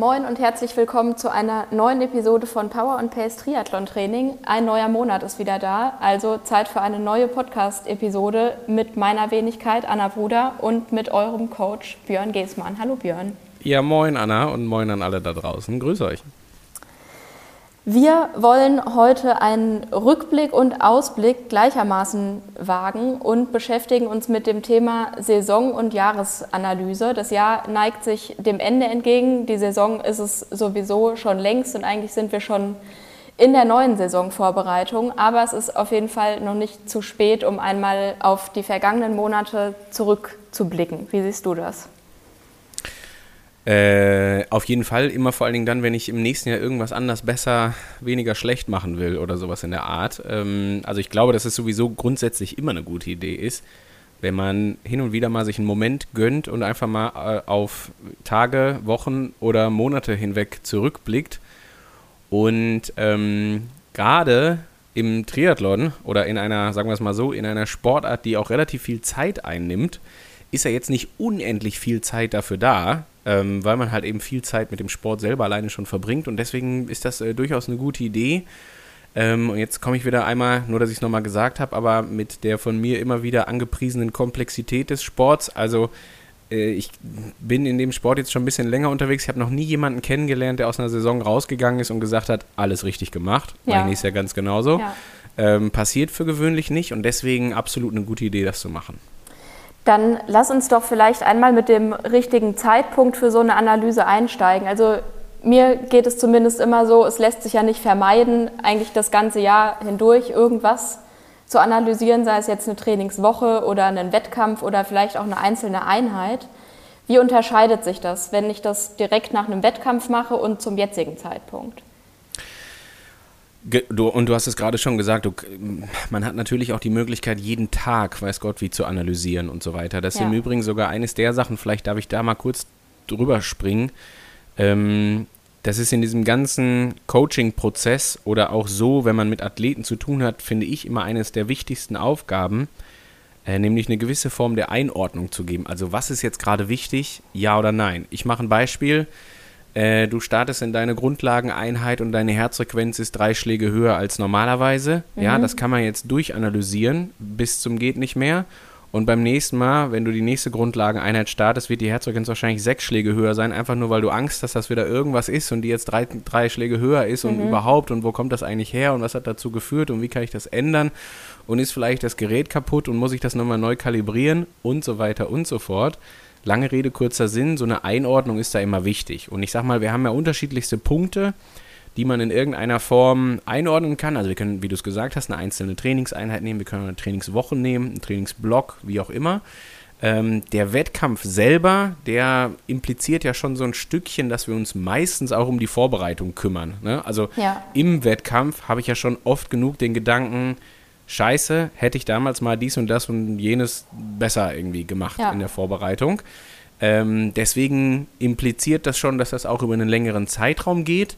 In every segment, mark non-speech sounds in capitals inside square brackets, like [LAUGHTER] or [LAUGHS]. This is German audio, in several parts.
moin und herzlich willkommen zu einer neuen Episode von Power and Pace Triathlon Training. Ein neuer Monat ist wieder da, also Zeit für eine neue Podcast-Episode mit meiner Wenigkeit Anna Bruder und mit eurem Coach Björn Geßmann. Hallo Björn. Ja, moin Anna und moin an alle da draußen. Grüß euch. Wir wollen heute einen Rückblick und Ausblick gleichermaßen wagen und beschäftigen uns mit dem Thema Saison- und Jahresanalyse. Das Jahr neigt sich dem Ende entgegen. Die Saison ist es sowieso schon längst und eigentlich sind wir schon in der neuen Saisonvorbereitung. Aber es ist auf jeden Fall noch nicht zu spät, um einmal auf die vergangenen Monate zurückzublicken. Wie siehst du das? Äh, auf jeden Fall immer vor allen Dingen dann, wenn ich im nächsten Jahr irgendwas anders, besser, weniger schlecht machen will oder sowas in der Art. Ähm, also ich glaube, dass es sowieso grundsätzlich immer eine gute Idee ist, wenn man hin und wieder mal sich einen Moment gönnt und einfach mal äh, auf Tage, Wochen oder Monate hinweg zurückblickt. Und ähm, gerade im Triathlon oder in einer, sagen wir es mal so, in einer Sportart, die auch relativ viel Zeit einnimmt, ist ja jetzt nicht unendlich viel Zeit dafür da, ähm, weil man halt eben viel Zeit mit dem Sport selber alleine schon verbringt und deswegen ist das äh, durchaus eine gute Idee. Ähm, und jetzt komme ich wieder einmal, nur dass ich es nochmal gesagt habe, aber mit der von mir immer wieder angepriesenen Komplexität des Sports. Also äh, ich bin in dem Sport jetzt schon ein bisschen länger unterwegs. Ich habe noch nie jemanden kennengelernt, der aus einer Saison rausgegangen ist und gesagt hat, alles richtig gemacht. Ja. Meine nächstes Jahr ganz genauso. Ja. Ähm, passiert für gewöhnlich nicht und deswegen absolut eine gute Idee, das zu machen. Dann lass uns doch vielleicht einmal mit dem richtigen Zeitpunkt für so eine Analyse einsteigen. Also mir geht es zumindest immer so, es lässt sich ja nicht vermeiden, eigentlich das ganze Jahr hindurch irgendwas zu analysieren, sei es jetzt eine Trainingswoche oder einen Wettkampf oder vielleicht auch eine einzelne Einheit. Wie unterscheidet sich das, wenn ich das direkt nach einem Wettkampf mache und zum jetzigen Zeitpunkt? Du, und du hast es gerade schon gesagt, du, man hat natürlich auch die Möglichkeit, jeden Tag, weiß Gott, wie zu analysieren und so weiter. Das ist ja. im Übrigen sogar eines der Sachen, vielleicht darf ich da mal kurz drüber springen. Ähm, das ist in diesem ganzen Coaching-Prozess oder auch so, wenn man mit Athleten zu tun hat, finde ich immer eines der wichtigsten Aufgaben, äh, nämlich eine gewisse Form der Einordnung zu geben. Also was ist jetzt gerade wichtig, ja oder nein? Ich mache ein Beispiel. Äh, du startest in deine Grundlageneinheit und deine Herzfrequenz ist drei Schläge höher als normalerweise. Mhm. Ja, das kann man jetzt durchanalysieren bis zum geht nicht mehr. Und beim nächsten Mal, wenn du die nächste Grundlageneinheit startest, wird die Herzfrequenz wahrscheinlich sechs Schläge höher sein, einfach nur weil du Angst hast, dass das wieder irgendwas ist und die jetzt drei, drei Schläge höher ist mhm. und überhaupt und wo kommt das eigentlich her und was hat dazu geführt und wie kann ich das ändern und ist vielleicht das Gerät kaputt und muss ich das nochmal neu kalibrieren und so weiter und so fort. Lange Rede, kurzer Sinn, so eine Einordnung ist da immer wichtig. Und ich sag mal, wir haben ja unterschiedlichste Punkte, die man in irgendeiner Form einordnen kann. Also wir können, wie du es gesagt hast, eine einzelne Trainingseinheit nehmen, wir können eine Trainingswoche nehmen, einen Trainingsblock, wie auch immer. Ähm, der Wettkampf selber, der impliziert ja schon so ein Stückchen, dass wir uns meistens auch um die Vorbereitung kümmern. Ne? Also ja. im Wettkampf habe ich ja schon oft genug den Gedanken, scheiße, hätte ich damals mal dies und das und jenes besser irgendwie gemacht ja. in der Vorbereitung. Ähm, deswegen impliziert das schon, dass das auch über einen längeren Zeitraum geht.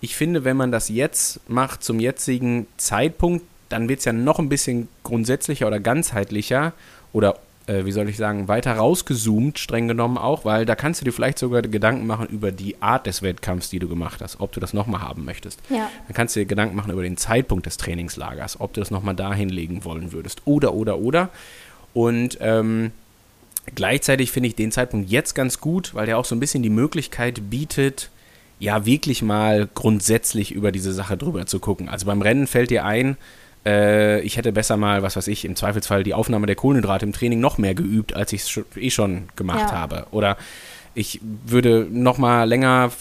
Ich finde, wenn man das jetzt macht, zum jetzigen Zeitpunkt, dann wird es ja noch ein bisschen grundsätzlicher oder ganzheitlicher oder äh, wie soll ich sagen, weiter rausgezoomt, streng genommen auch, weil da kannst du dir vielleicht sogar Gedanken machen über die Art des Wettkampfs, die du gemacht hast, ob du das nochmal haben möchtest. Ja. Dann kannst du dir Gedanken machen über den Zeitpunkt des Trainingslagers, ob du das nochmal dahin legen wollen würdest. Oder, oder, oder. Und ähm, gleichzeitig finde ich den Zeitpunkt jetzt ganz gut, weil der auch so ein bisschen die Möglichkeit bietet, ja, wirklich mal grundsätzlich über diese Sache drüber zu gucken. Also beim Rennen fällt dir ein, äh, ich hätte besser mal, was weiß ich, im Zweifelsfall die Aufnahme der Kohlenhydrate im Training noch mehr geübt, als ich es eh schon gemacht ja. habe. Oder ich würde noch mal länger,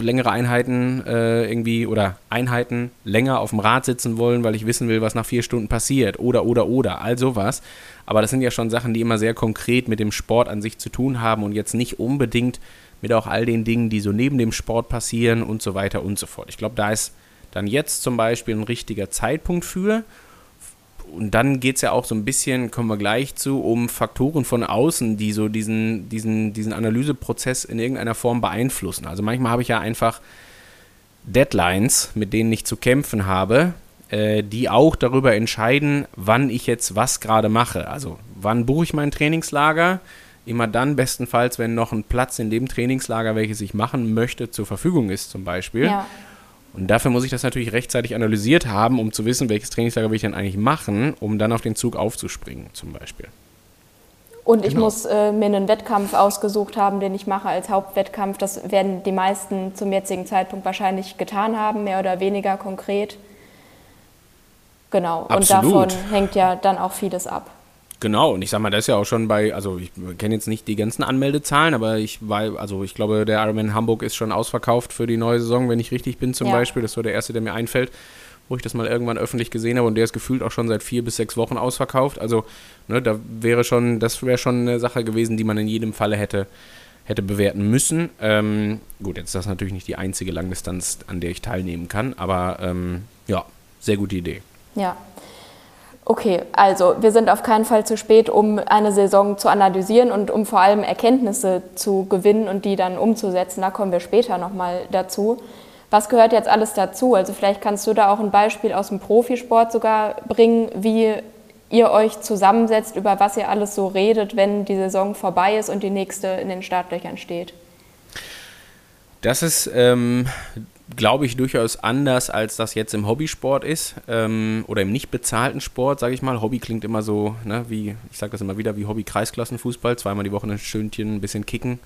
längere Einheiten äh, irgendwie oder Einheiten länger auf dem Rad sitzen wollen, weil ich wissen will, was nach vier Stunden passiert. Oder, oder, oder, all sowas. Aber das sind ja schon Sachen, die immer sehr konkret mit dem Sport an sich zu tun haben und jetzt nicht unbedingt mit auch all den Dingen, die so neben dem Sport passieren und so weiter und so fort. Ich glaube, da ist dann jetzt zum Beispiel ein richtiger Zeitpunkt für. Und dann geht es ja auch so ein bisschen, kommen wir gleich zu, um Faktoren von außen, die so diesen, diesen, diesen Analyseprozess in irgendeiner Form beeinflussen. Also manchmal habe ich ja einfach Deadlines, mit denen ich zu kämpfen habe, äh, die auch darüber entscheiden, wann ich jetzt was gerade mache. Also wann buche ich mein Trainingslager, immer dann bestenfalls, wenn noch ein Platz in dem Trainingslager, welches ich machen möchte, zur Verfügung ist zum Beispiel. Ja. Und dafür muss ich das natürlich rechtzeitig analysiert haben, um zu wissen, welches Trainingslager will ich dann eigentlich machen, um dann auf den Zug aufzuspringen zum Beispiel. Und ich genau. muss äh, mir einen Wettkampf ausgesucht haben, den ich mache als Hauptwettkampf. Das werden die meisten zum jetzigen Zeitpunkt wahrscheinlich getan haben, mehr oder weniger konkret. Genau. Absolut. Und davon hängt ja dann auch vieles ab. Genau, und ich sag mal, das ist ja auch schon bei, also ich kenne jetzt nicht die ganzen Anmeldezahlen, aber ich war, also ich glaube, der Ironman Hamburg ist schon ausverkauft für die neue Saison, wenn ich richtig bin zum ja. Beispiel. Das war der erste, der mir einfällt, wo ich das mal irgendwann öffentlich gesehen habe und der ist gefühlt auch schon seit vier bis sechs Wochen ausverkauft. Also, ne, da wäre schon, das wäre schon eine Sache gewesen, die man in jedem Falle hätte, hätte bewerten müssen. Ähm, gut, jetzt ist das natürlich nicht die einzige Langdistanz, an der ich teilnehmen kann, aber ähm, ja, sehr gute Idee. Ja, Okay, also wir sind auf keinen Fall zu spät, um eine Saison zu analysieren und um vor allem Erkenntnisse zu gewinnen und die dann umzusetzen. Da kommen wir später nochmal dazu. Was gehört jetzt alles dazu? Also vielleicht kannst du da auch ein Beispiel aus dem Profisport sogar bringen, wie ihr euch zusammensetzt, über was ihr alles so redet, wenn die Saison vorbei ist und die nächste in den Startlöchern steht. Das ist ähm, glaube ich, durchaus anders, als das jetzt im Hobbysport ist ähm, oder im nicht bezahlten Sport, sage ich mal. Hobby klingt immer so, ne, wie, ich sage das immer wieder, wie Hobby-Kreisklassenfußball, zweimal die Woche ein Schönchen, ein bisschen kicken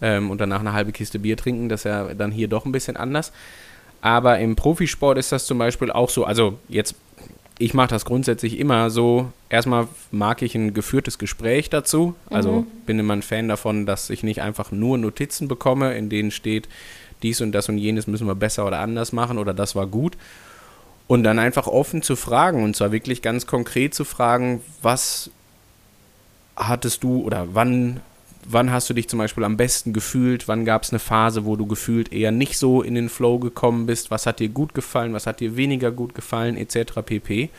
ähm, und danach eine halbe Kiste Bier trinken. Das ist ja dann hier doch ein bisschen anders. Aber im Profisport ist das zum Beispiel auch so, also jetzt, ich mache das grundsätzlich immer so, erstmal mag ich ein geführtes Gespräch dazu. Also mhm. bin immer ein Fan davon, dass ich nicht einfach nur Notizen bekomme, in denen steht, dies und das und jenes müssen wir besser oder anders machen oder das war gut. Und dann einfach offen zu fragen und zwar wirklich ganz konkret zu fragen, was hattest du oder wann, wann hast du dich zum Beispiel am besten gefühlt, wann gab es eine Phase, wo du gefühlt eher nicht so in den Flow gekommen bist, was hat dir gut gefallen, was hat dir weniger gut gefallen, etc. pp.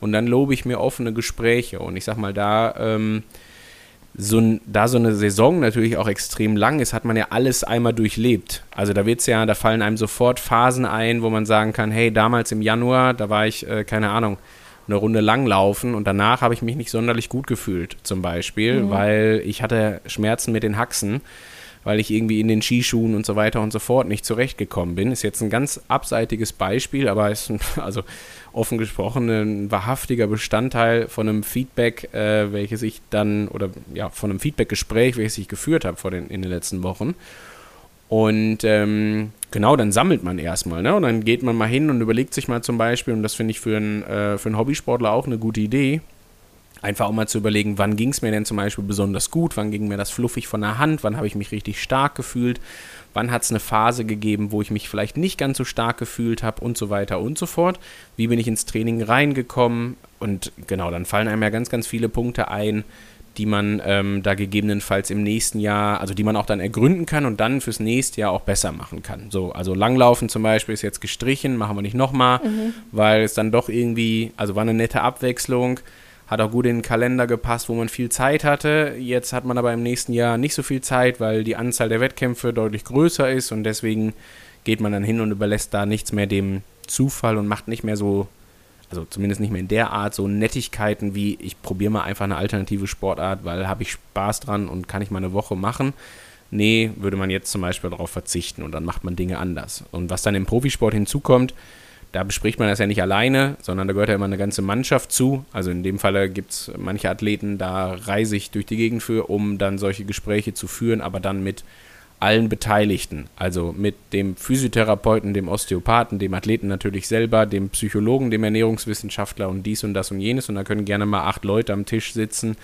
Und dann lobe ich mir offene Gespräche und ich sag mal, da ähm, so ein, da so eine Saison natürlich auch extrem lang ist, hat man ja alles einmal durchlebt. Also da wird's ja, da fallen einem sofort Phasen ein, wo man sagen kann, hey, damals im Januar, da war ich, äh, keine Ahnung, eine Runde langlaufen und danach habe ich mich nicht sonderlich gut gefühlt, zum Beispiel, mhm. weil ich hatte Schmerzen mit den Haxen weil ich irgendwie in den Skischuhen und so weiter und so fort nicht zurechtgekommen bin. Ist jetzt ein ganz abseitiges Beispiel, aber ist ein, [LAUGHS] also offen gesprochen ein wahrhaftiger Bestandteil von einem Feedback, äh, welches ich dann, oder ja, von einem Feedbackgespräch, welches ich geführt habe vor den, in den letzten Wochen. Und ähm, genau, dann sammelt man erstmal, ne? Und dann geht man mal hin und überlegt sich mal zum Beispiel, und das finde ich für einen, äh, für einen Hobbysportler auch eine gute Idee, Einfach auch mal zu überlegen, wann ging es mir denn zum Beispiel besonders gut, wann ging mir das fluffig von der Hand, wann habe ich mich richtig stark gefühlt, wann hat es eine Phase gegeben, wo ich mich vielleicht nicht ganz so stark gefühlt habe und so weiter und so fort. Wie bin ich ins Training reingekommen? Und genau, dann fallen einem ja ganz, ganz viele Punkte ein, die man ähm, da gegebenenfalls im nächsten Jahr, also die man auch dann ergründen kann und dann fürs nächste Jahr auch besser machen kann. So, also Langlaufen zum Beispiel ist jetzt gestrichen, machen wir nicht nochmal, mhm. weil es dann doch irgendwie, also war eine nette Abwechslung hat auch gut in den Kalender gepasst, wo man viel Zeit hatte. Jetzt hat man aber im nächsten Jahr nicht so viel Zeit, weil die Anzahl der Wettkämpfe deutlich größer ist und deswegen geht man dann hin und überlässt da nichts mehr dem Zufall und macht nicht mehr so, also zumindest nicht mehr in der Art, so Nettigkeiten wie ich probiere mal einfach eine alternative Sportart, weil habe ich Spaß dran und kann ich mal eine Woche machen. Nee, würde man jetzt zum Beispiel darauf verzichten und dann macht man Dinge anders. Und was dann im Profisport hinzukommt, da bespricht man das ja nicht alleine, sondern da gehört ja immer eine ganze Mannschaft zu. Also in dem Falle gibt es manche Athleten, da reise ich durch die Gegend für, um dann solche Gespräche zu führen, aber dann mit allen Beteiligten. Also mit dem Physiotherapeuten, dem Osteopathen, dem Athleten natürlich selber, dem Psychologen, dem Ernährungswissenschaftler und dies und das und jenes. Und da können gerne mal acht Leute am Tisch sitzen,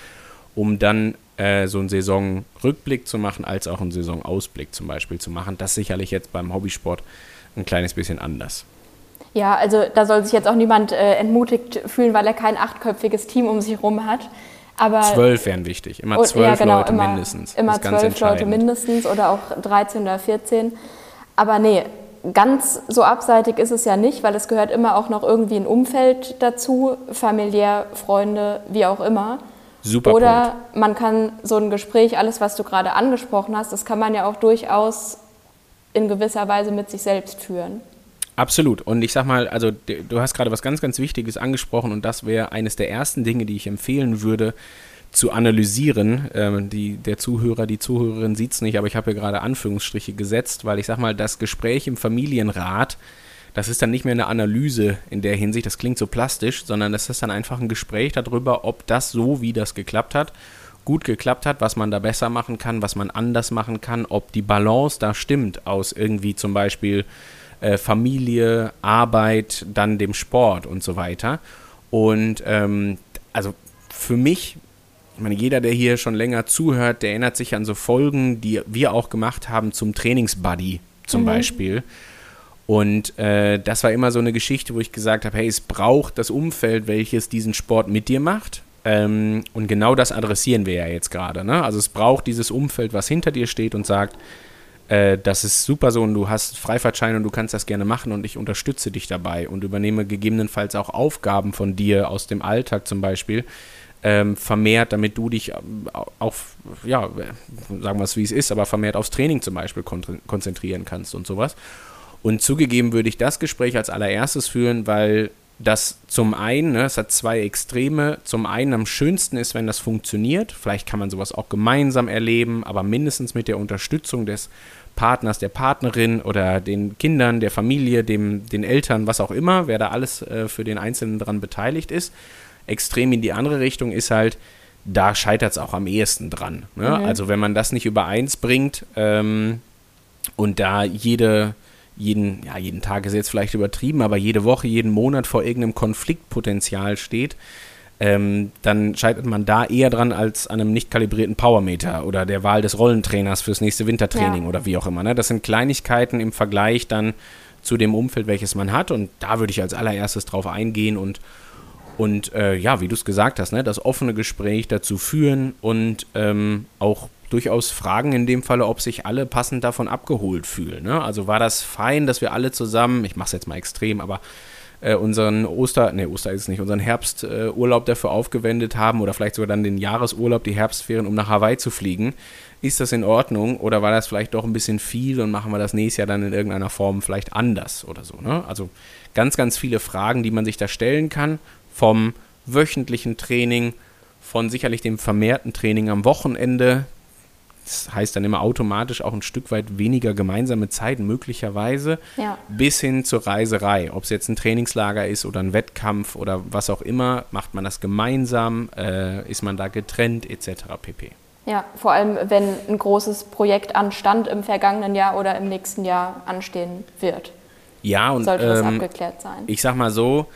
um dann äh, so einen Saisonrückblick zu machen, als auch einen Saisonausblick zum Beispiel zu machen. Das ist sicherlich jetzt beim Hobbysport ein kleines bisschen anders. Ja, also da soll sich jetzt auch niemand äh, entmutigt fühlen, weil er kein achtköpfiges Team um sich herum hat. Aber zwölf wären wichtig, immer zwölf ja, genau, Leute immer, mindestens. Immer zwölf Leute mindestens oder auch 13 oder 14. Aber nee, ganz so abseitig ist es ja nicht, weil es gehört immer auch noch irgendwie ein Umfeld dazu, familiär, Freunde, wie auch immer. Super. Oder Punkt. man kann so ein Gespräch, alles, was du gerade angesprochen hast, das kann man ja auch durchaus in gewisser Weise mit sich selbst führen. Absolut. Und ich sag mal, also du hast gerade was ganz, ganz Wichtiges angesprochen und das wäre eines der ersten Dinge, die ich empfehlen würde, zu analysieren. Ähm, die, der Zuhörer, die Zuhörerin sieht es nicht, aber ich habe hier gerade Anführungsstriche gesetzt, weil ich sage mal, das Gespräch im Familienrat, das ist dann nicht mehr eine Analyse in der Hinsicht, das klingt so plastisch, sondern das ist dann einfach ein Gespräch darüber, ob das so, wie das geklappt hat, gut geklappt hat, was man da besser machen kann, was man anders machen kann, ob die Balance da stimmt aus irgendwie zum Beispiel äh, Familie, Arbeit, dann dem Sport und so weiter. Und ähm, also für mich ich meine, jeder, der hier schon länger zuhört, der erinnert sich an so Folgen, die wir auch gemacht haben zum Trainingsbuddy zum mhm. Beispiel. Und äh, das war immer so eine Geschichte, wo ich gesagt habe, hey, es braucht das Umfeld, welches diesen Sport mit dir macht. Ähm, und genau das adressieren wir ja jetzt gerade. Ne? Also es braucht dieses Umfeld, was hinter dir steht und sagt, äh, das ist super so und du hast Freifahrtschein und du kannst das gerne machen und ich unterstütze dich dabei und übernehme gegebenenfalls auch Aufgaben von dir aus dem Alltag zum Beispiel, ähm, vermehrt, damit du dich ähm, auf, ja, sagen wir es wie es ist, aber vermehrt aufs Training zum Beispiel kon konzentrieren kannst und sowas. Und zugegeben würde ich das Gespräch als allererstes führen, weil das zum einen, ne, es hat zwei Extreme, zum einen am schönsten ist, wenn das funktioniert. Vielleicht kann man sowas auch gemeinsam erleben, aber mindestens mit der Unterstützung des Partners, der Partnerin oder den Kindern, der Familie, dem, den Eltern, was auch immer, wer da alles äh, für den Einzelnen dran beteiligt ist extrem in die andere Richtung ist halt, da scheitert es auch am ehesten dran. Ne? Mhm. Also wenn man das nicht übereins bringt ähm, und da jede, jeden, ja, jeden Tag ist jetzt vielleicht übertrieben, aber jede Woche, jeden Monat vor irgendeinem Konfliktpotenzial steht, ähm, dann scheitert man da eher dran als an einem nicht kalibrierten Powermeter oder der Wahl des Rollentrainers fürs nächste Wintertraining ja. oder wie auch immer. Ne? Das sind Kleinigkeiten im Vergleich dann zu dem Umfeld, welches man hat und da würde ich als allererstes drauf eingehen und und äh, ja, wie du es gesagt hast, ne, das offene Gespräch dazu führen und ähm, auch durchaus fragen in dem Falle, ob sich alle passend davon abgeholt fühlen. Ne? Also war das fein, dass wir alle zusammen, ich mache es jetzt mal extrem, aber äh, unseren Oster, ne, Oster ist es nicht, unseren Herbsturlaub äh, dafür aufgewendet haben oder vielleicht sogar dann den Jahresurlaub, die Herbstferien, um nach Hawaii zu fliegen. Ist das in Ordnung oder war das vielleicht doch ein bisschen viel und machen wir das nächstes Jahr dann in irgendeiner Form vielleicht anders oder so? Ne? Also ganz, ganz viele Fragen, die man sich da stellen kann vom wöchentlichen Training, von sicherlich dem vermehrten Training am Wochenende. Das heißt dann immer automatisch auch ein Stück weit weniger gemeinsame Zeit, möglicherweise, ja. bis hin zur Reiserei. Ob es jetzt ein Trainingslager ist oder ein Wettkampf oder was auch immer, macht man das gemeinsam, äh, ist man da getrennt, etc. pp. Ja, vor allem, wenn ein großes Projekt anstand im vergangenen Jahr oder im nächsten Jahr anstehen wird. Ja, und sollte das ähm, abgeklärt sein. Ich sag mal so,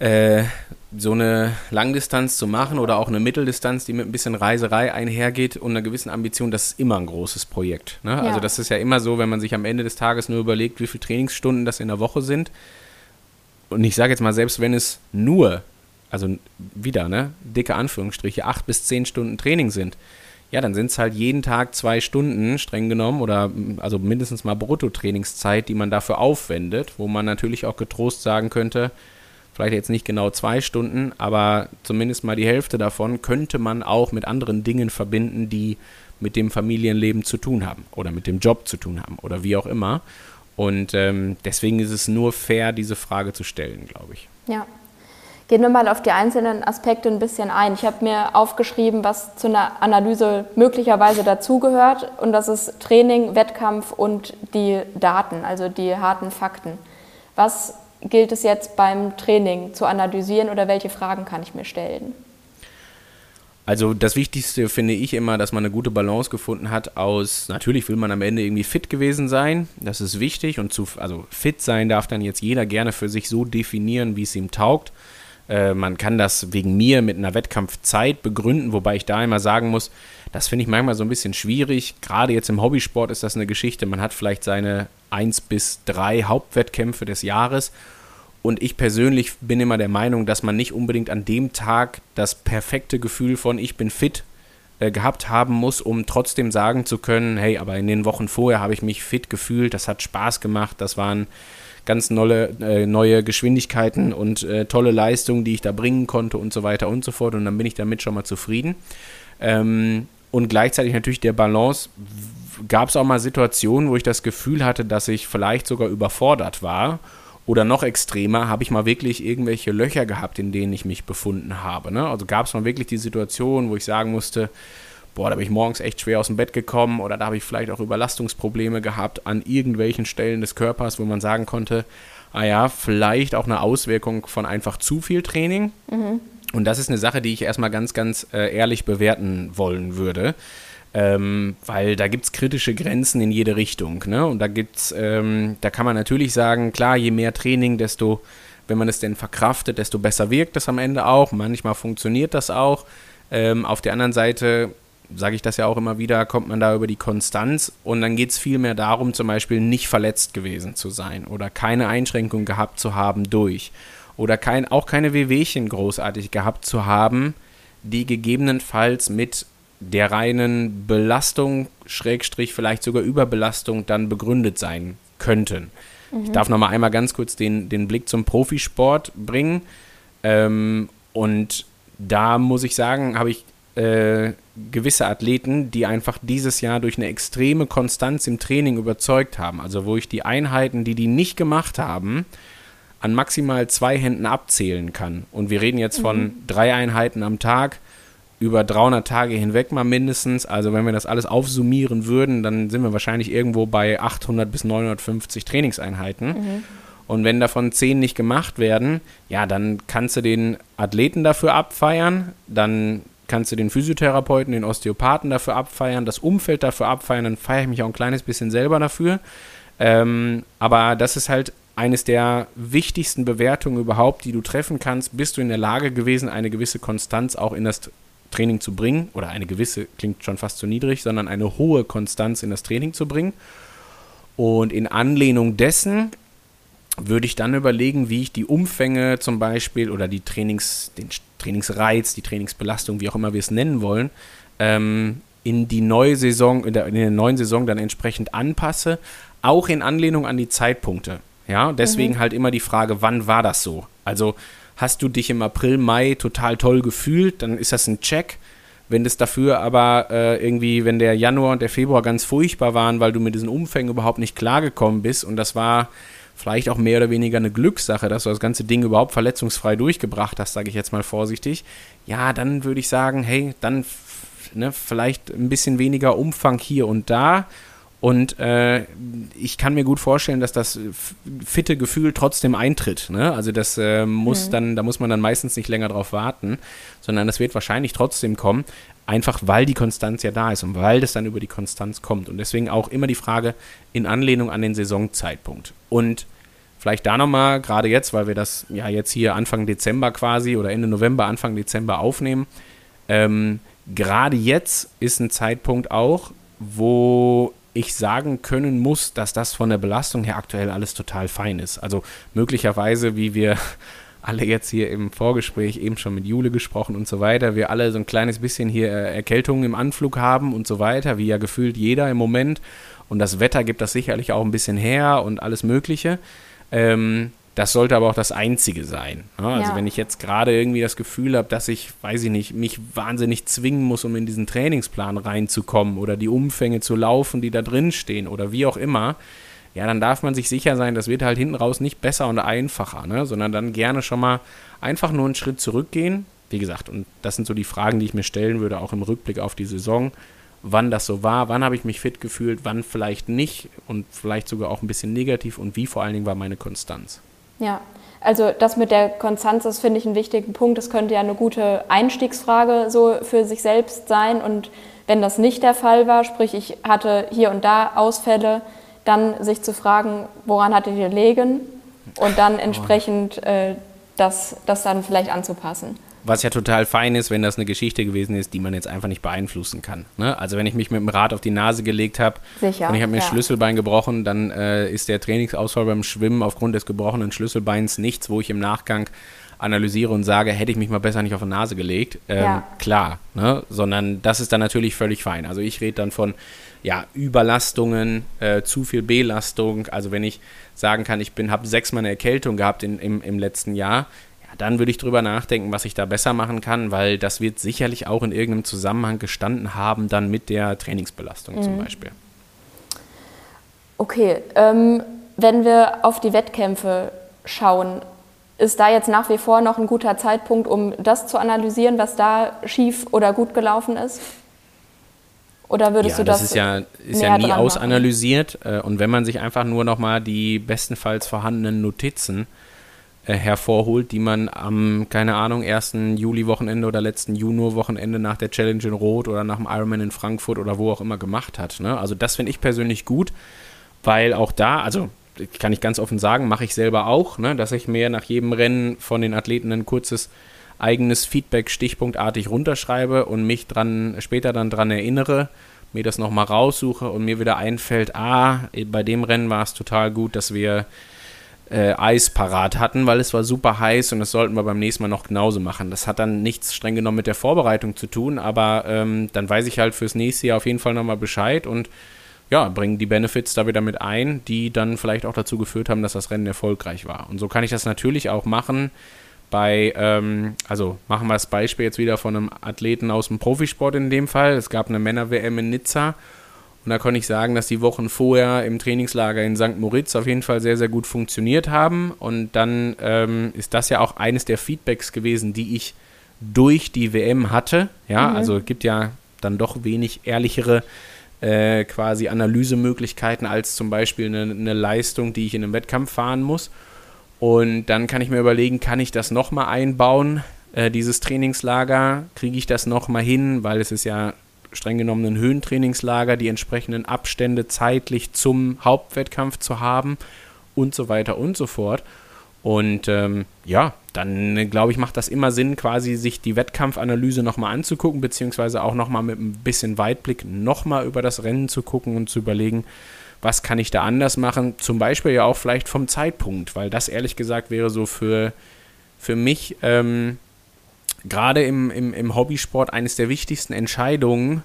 äh, so eine Langdistanz zu machen oder auch eine Mitteldistanz, die mit ein bisschen Reiserei einhergeht und einer gewissen Ambition, das ist immer ein großes Projekt. Ne? Also ja. Also das ist ja immer so, wenn man sich am Ende des Tages nur überlegt, wie viele Trainingsstunden das in der Woche sind. Und ich sage jetzt mal, selbst wenn es nur, also wieder, ne, dicke Anführungsstriche, acht bis zehn Stunden Training sind, ja, dann sind es halt jeden Tag zwei Stunden streng genommen oder also mindestens mal Bruttotrainingszeit, die man dafür aufwendet, wo man natürlich auch getrost sagen könnte, vielleicht jetzt nicht genau zwei Stunden, aber zumindest mal die Hälfte davon könnte man auch mit anderen Dingen verbinden, die mit dem Familienleben zu tun haben oder mit dem Job zu tun haben oder wie auch immer. Und ähm, deswegen ist es nur fair, diese Frage zu stellen, glaube ich. Ja. Gehen wir mal auf die einzelnen Aspekte ein bisschen ein. Ich habe mir aufgeschrieben, was zu einer Analyse möglicherweise dazugehört. Und das ist Training, Wettkampf und die Daten, also die harten Fakten. Was gilt es jetzt beim Training zu analysieren oder welche Fragen kann ich mir stellen? Also das Wichtigste finde ich immer, dass man eine gute Balance gefunden hat aus, natürlich will man am Ende irgendwie fit gewesen sein, das ist wichtig und zu, also fit sein darf dann jetzt jeder gerne für sich so definieren, wie es ihm taugt. Äh, man kann das wegen mir mit einer Wettkampfzeit begründen, wobei ich da immer sagen muss, das finde ich manchmal so ein bisschen schwierig. Gerade jetzt im Hobbysport ist das eine Geschichte. Man hat vielleicht seine eins bis drei Hauptwettkämpfe des Jahres. Und ich persönlich bin immer der Meinung, dass man nicht unbedingt an dem Tag das perfekte Gefühl von ich bin fit äh, gehabt haben muss, um trotzdem sagen zu können, hey, aber in den Wochen vorher habe ich mich fit gefühlt, das hat Spaß gemacht, das waren ganz neue, äh, neue Geschwindigkeiten und äh, tolle Leistungen, die ich da bringen konnte und so weiter und so fort. Und dann bin ich damit schon mal zufrieden. Ähm, und gleichzeitig natürlich der Balance. Gab es auch mal Situationen, wo ich das Gefühl hatte, dass ich vielleicht sogar überfordert war Oder noch extremer, habe ich mal wirklich irgendwelche Löcher gehabt, in denen ich mich befunden habe. Ne? Also gab es mal wirklich die Situation, wo ich sagen musste, boah, da bin ich morgens echt schwer aus dem Bett gekommen oder da habe ich vielleicht auch Überlastungsprobleme gehabt an irgendwelchen Stellen des Körpers, wo man sagen konnte, ah ja, vielleicht auch eine Auswirkung von einfach zu viel Training. Mhm. Und das ist eine Sache, die ich erstmal ganz, ganz äh, ehrlich bewerten wollen würde. Ähm, weil da gibt es kritische Grenzen in jede Richtung. Ne? Und da gibt's, ähm, da kann man natürlich sagen, klar, je mehr Training, desto, wenn man es denn verkraftet, desto besser wirkt das am Ende auch. Manchmal funktioniert das auch. Ähm, auf der anderen Seite sage ich das ja auch immer wieder, kommt man da über die Konstanz und dann geht es vielmehr darum, zum Beispiel nicht verletzt gewesen zu sein oder keine Einschränkung gehabt zu haben durch oder kein, auch keine Wehwehchen großartig gehabt zu haben, die gegebenenfalls mit der reinen Belastung, Schrägstrich vielleicht sogar Überbelastung dann begründet sein könnten. Mhm. Ich darf noch mal einmal ganz kurz den, den Blick zum Profisport bringen. Ähm, und da muss ich sagen, habe ich äh, gewisse Athleten, die einfach dieses Jahr durch eine extreme Konstanz im Training überzeugt haben. Also wo ich die Einheiten, die die nicht gemacht haben, an maximal zwei Händen abzählen kann. Und wir reden jetzt von mhm. drei Einheiten am Tag über 300 Tage hinweg mal mindestens. Also wenn wir das alles aufsummieren würden, dann sind wir wahrscheinlich irgendwo bei 800 bis 950 Trainingseinheiten. Mhm. Und wenn davon zehn nicht gemacht werden, ja, dann kannst du den Athleten dafür abfeiern, dann kannst du den Physiotherapeuten, den Osteopathen dafür abfeiern, das Umfeld dafür abfeiern, dann feiere ich mich auch ein kleines bisschen selber dafür. Ähm, aber das ist halt eines der wichtigsten Bewertungen überhaupt, die du treffen kannst. Bist du in der Lage gewesen, eine gewisse Konstanz auch in das Training zu bringen? Oder eine gewisse klingt schon fast zu niedrig, sondern eine hohe Konstanz in das Training zu bringen. Und in Anlehnung dessen würde ich dann überlegen, wie ich die Umfänge zum Beispiel oder die Trainings, den Trainingsreiz, die Trainingsbelastung, wie auch immer wir es nennen wollen, ähm, in die neue Saison, in der, in der, neuen Saison dann entsprechend anpasse, auch in Anlehnung an die Zeitpunkte. Ja, deswegen mhm. halt immer die Frage, wann war das so? Also hast du dich im April, Mai total toll gefühlt, dann ist das ein Check. Wenn das dafür aber äh, irgendwie, wenn der Januar und der Februar ganz furchtbar waren, weil du mit diesen Umfängen überhaupt nicht klargekommen bist und das war vielleicht auch mehr oder weniger eine Glückssache, dass du das ganze Ding überhaupt verletzungsfrei durchgebracht hast, sage ich jetzt mal vorsichtig, ja, dann würde ich sagen, hey, dann ne, vielleicht ein bisschen weniger Umfang hier und da. Und äh, ich kann mir gut vorstellen, dass das fitte Gefühl trotzdem eintritt. Ne? Also das äh, muss mhm. dann, da muss man dann meistens nicht länger drauf warten, sondern das wird wahrscheinlich trotzdem kommen, einfach weil die Konstanz ja da ist und weil das dann über die Konstanz kommt. Und deswegen auch immer die Frage in Anlehnung an den Saisonzeitpunkt. Und vielleicht da nochmal, gerade jetzt, weil wir das ja jetzt hier Anfang Dezember quasi oder Ende November, Anfang Dezember aufnehmen, ähm, gerade jetzt ist ein Zeitpunkt auch, wo ich sagen können muss, dass das von der Belastung her aktuell alles total fein ist. Also möglicherweise, wie wir [LAUGHS] alle jetzt hier im Vorgespräch eben schon mit Jule gesprochen und so weiter, wir alle so ein kleines bisschen hier äh, Erkältungen im Anflug haben und so weiter, wie ja gefühlt jeder im Moment. Und das Wetter gibt das sicherlich auch ein bisschen her und alles Mögliche. Ähm, das sollte aber auch das Einzige sein. Ja, also ja. wenn ich jetzt gerade irgendwie das Gefühl habe, dass ich, weiß ich nicht, mich wahnsinnig zwingen muss, um in diesen Trainingsplan reinzukommen oder die Umfänge zu laufen, die da drin stehen oder wie auch immer, ja, dann darf man sich sicher sein, das wird halt hinten raus nicht besser und einfacher, ne? sondern dann gerne schon mal einfach nur einen Schritt zurückgehen. Wie gesagt, und das sind so die Fragen, die ich mir stellen würde, auch im Rückblick auf die Saison wann das so war, wann habe ich mich fit gefühlt, wann vielleicht nicht und vielleicht sogar auch ein bisschen negativ und wie vor allen Dingen war meine Konstanz. Ja, also das mit der Konstanz, das finde ich einen wichtigen Punkt. Das könnte ja eine gute Einstiegsfrage so für sich selbst sein. Und wenn das nicht der Fall war, sprich ich hatte hier und da Ausfälle, dann sich zu fragen, woran hatte die gelegen und dann entsprechend äh, das, das dann vielleicht anzupassen. Was ja total fein ist, wenn das eine Geschichte gewesen ist, die man jetzt einfach nicht beeinflussen kann. Ne? Also wenn ich mich mit dem Rad auf die Nase gelegt habe und ich habe mir ja. Schlüsselbein gebrochen, dann äh, ist der Trainingsausfall beim Schwimmen aufgrund des gebrochenen Schlüsselbeins nichts, wo ich im Nachgang analysiere und sage, hätte ich mich mal besser nicht auf die Nase gelegt. Ähm, ja. Klar, ne? sondern das ist dann natürlich völlig fein. Also ich rede dann von ja, Überlastungen, äh, zu viel Belastung. Also wenn ich sagen kann, ich habe sechsmal eine Erkältung gehabt in, im, im letzten Jahr, dann würde ich drüber nachdenken, was ich da besser machen kann, weil das wird sicherlich auch in irgendeinem Zusammenhang gestanden haben, dann mit der Trainingsbelastung mhm. zum Beispiel. Okay, ähm, wenn wir auf die Wettkämpfe schauen. Ist da jetzt nach wie vor noch ein guter Zeitpunkt, um das zu analysieren, was da schief oder gut gelaufen ist? Oder würdest ja, du das? Das ist ja, ist ja nie ausanalysiert. Machen? Äh, und wenn man sich einfach nur nochmal die bestenfalls vorhandenen Notizen äh, hervorholt, die man am, keine Ahnung, ersten Juli-Wochenende oder letzten Juni-Wochenende nach der Challenge in Rot oder nach dem Ironman in Frankfurt oder wo auch immer gemacht hat. Ne? Also das finde ich persönlich gut, weil auch da, also kann ich ganz offen sagen, mache ich selber auch, ne? dass ich mir nach jedem Rennen von den Athleten ein kurzes eigenes Feedback stichpunktartig runterschreibe und mich dran später dann dran erinnere, mir das nochmal raussuche und mir wieder einfällt, ah, bei dem Rennen war es total gut, dass wir äh, Eis parat hatten, weil es war super heiß und das sollten wir beim nächsten Mal noch genauso machen. Das hat dann nichts streng genommen mit der Vorbereitung zu tun, aber ähm, dann weiß ich halt fürs nächste Jahr auf jeden Fall nochmal Bescheid und ja, bringen die Benefits da wieder mit ein, die dann vielleicht auch dazu geführt haben, dass das Rennen erfolgreich war. Und so kann ich das natürlich auch machen, bei, ähm, also machen wir das Beispiel jetzt wieder von einem Athleten aus dem Profisport in dem Fall. Es gab eine Männer-WM in Nizza und da konnte ich sagen, dass die Wochen vorher im Trainingslager in St. Moritz auf jeden Fall sehr, sehr gut funktioniert haben. Und dann ähm, ist das ja auch eines der Feedbacks gewesen, die ich durch die WM hatte. Ja, mhm. also es gibt ja dann doch wenig ehrlichere äh, quasi Analysemöglichkeiten als zum Beispiel eine, eine Leistung, die ich in einem Wettkampf fahren muss. Und dann kann ich mir überlegen, kann ich das nochmal einbauen, äh, dieses Trainingslager? Kriege ich das nochmal hin? Weil es ist ja streng genommen ein Höhentrainingslager, die entsprechenden Abstände zeitlich zum Hauptwettkampf zu haben und so weiter und so fort. Und ähm, ja, dann glaube ich, macht das immer Sinn, quasi sich die Wettkampfanalyse nochmal anzugucken, beziehungsweise auch nochmal mit ein bisschen Weitblick nochmal über das Rennen zu gucken und zu überlegen, was kann ich da anders machen? Zum Beispiel ja auch vielleicht vom Zeitpunkt, weil das ehrlich gesagt wäre so für, für mich ähm, gerade im, im, im Hobbysport eines der wichtigsten Entscheidungen,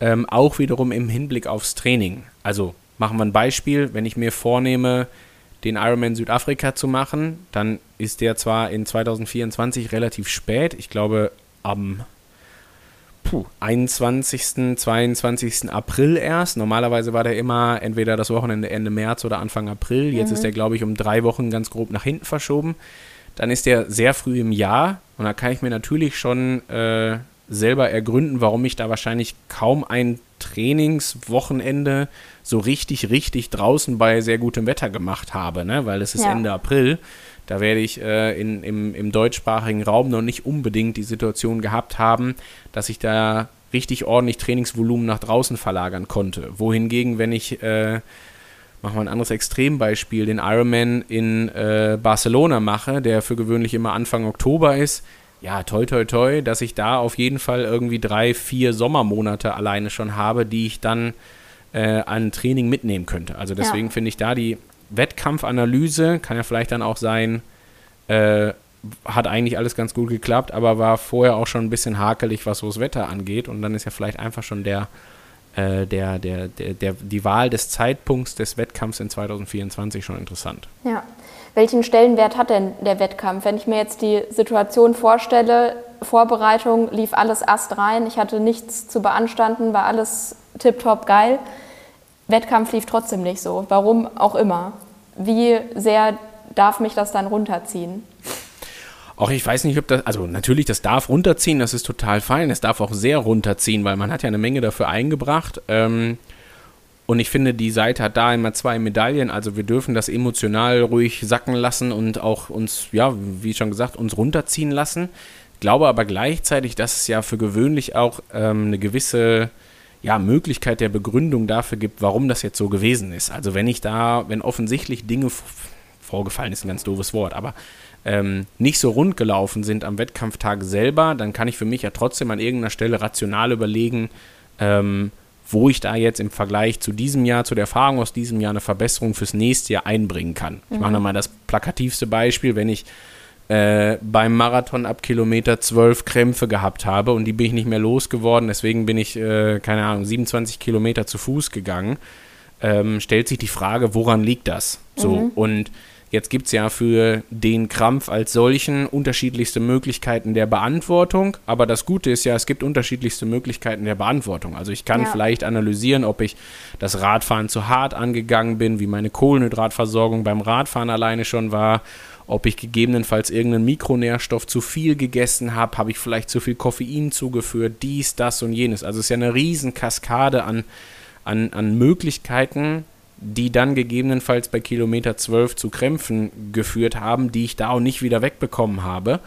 ähm, auch wiederum im Hinblick aufs Training. Also machen wir ein Beispiel, wenn ich mir vornehme, den Ironman Südafrika zu machen, dann ist der zwar in 2024 relativ spät, ich glaube am puh, 21., 22. April erst. Normalerweise war der immer entweder das Wochenende Ende März oder Anfang April. Jetzt mhm. ist der, glaube ich, um drei Wochen ganz grob nach hinten verschoben. Dann ist der sehr früh im Jahr und da kann ich mir natürlich schon äh, selber ergründen, warum ich da wahrscheinlich kaum ein Trainingswochenende so richtig, richtig draußen bei sehr gutem Wetter gemacht habe, ne? weil es ist ja. Ende April. Da werde ich äh, in, im, im deutschsprachigen Raum noch nicht unbedingt die Situation gehabt haben, dass ich da richtig ordentlich Trainingsvolumen nach draußen verlagern konnte. Wohingegen, wenn ich, äh, machen wir ein anderes Extrembeispiel, den Ironman in äh, Barcelona mache, der für gewöhnlich immer Anfang Oktober ist, ja, toi, toi, toi, dass ich da auf jeden Fall irgendwie drei, vier Sommermonate alleine schon habe, die ich dann äh, an Training mitnehmen könnte. Also deswegen ja. finde ich da die Wettkampfanalyse kann ja vielleicht dann auch sein, äh, hat eigentlich alles ganz gut geklappt, aber war vorher auch schon ein bisschen hakelig, was so das Wetter angeht. Und dann ist ja vielleicht einfach schon der, äh, der, der, der, der, die Wahl des Zeitpunkts des Wettkampfs in 2024 schon interessant. Ja. Welchen Stellenwert hat denn der Wettkampf? Wenn ich mir jetzt die Situation vorstelle, Vorbereitung lief alles Ast rein, ich hatte nichts zu beanstanden, war alles tipptopp geil. Wettkampf lief trotzdem nicht so. Warum auch immer. Wie sehr darf mich das dann runterziehen? Auch ich weiß nicht, ob das, also natürlich, das darf runterziehen, das ist total fein. Es darf auch sehr runterziehen, weil man hat ja eine Menge dafür eingebracht. Ähm, und ich finde, die Seite hat da immer zwei Medaillen. Also wir dürfen das emotional ruhig sacken lassen und auch uns, ja, wie schon gesagt, uns runterziehen lassen. Ich glaube aber gleichzeitig, dass es ja für gewöhnlich auch ähm, eine gewisse ja, Möglichkeit der Begründung dafür gibt, warum das jetzt so gewesen ist. Also wenn ich da, wenn offensichtlich Dinge vorgefallen ist, ein ganz doofes Wort, aber ähm, nicht so rund gelaufen sind am Wettkampftag selber, dann kann ich für mich ja trotzdem an irgendeiner Stelle rational überlegen, ähm, wo ich da jetzt im Vergleich zu diesem Jahr, zu der Erfahrung aus diesem Jahr eine Verbesserung fürs nächste Jahr einbringen kann. Mhm. Ich mache nochmal das plakativste Beispiel, wenn ich äh, beim Marathon ab Kilometer 12 Krämpfe gehabt habe und die bin ich nicht mehr losgeworden. Deswegen bin ich, äh, keine Ahnung, 27 Kilometer zu Fuß gegangen. Ähm, stellt sich die Frage, woran liegt das? So, mhm. und Jetzt gibt es ja für den Krampf als solchen unterschiedlichste Möglichkeiten der Beantwortung, aber das Gute ist ja, es gibt unterschiedlichste Möglichkeiten der Beantwortung. Also ich kann ja. vielleicht analysieren, ob ich das Radfahren zu hart angegangen bin, wie meine Kohlenhydratversorgung beim Radfahren alleine schon war, ob ich gegebenenfalls irgendeinen Mikronährstoff zu viel gegessen habe, habe ich vielleicht zu viel Koffein zugeführt, dies, das und jenes. Also es ist ja eine riesen Kaskade an, an, an Möglichkeiten, die dann gegebenenfalls bei Kilometer 12 zu Krämpfen geführt haben, die ich da auch nicht wieder wegbekommen habe.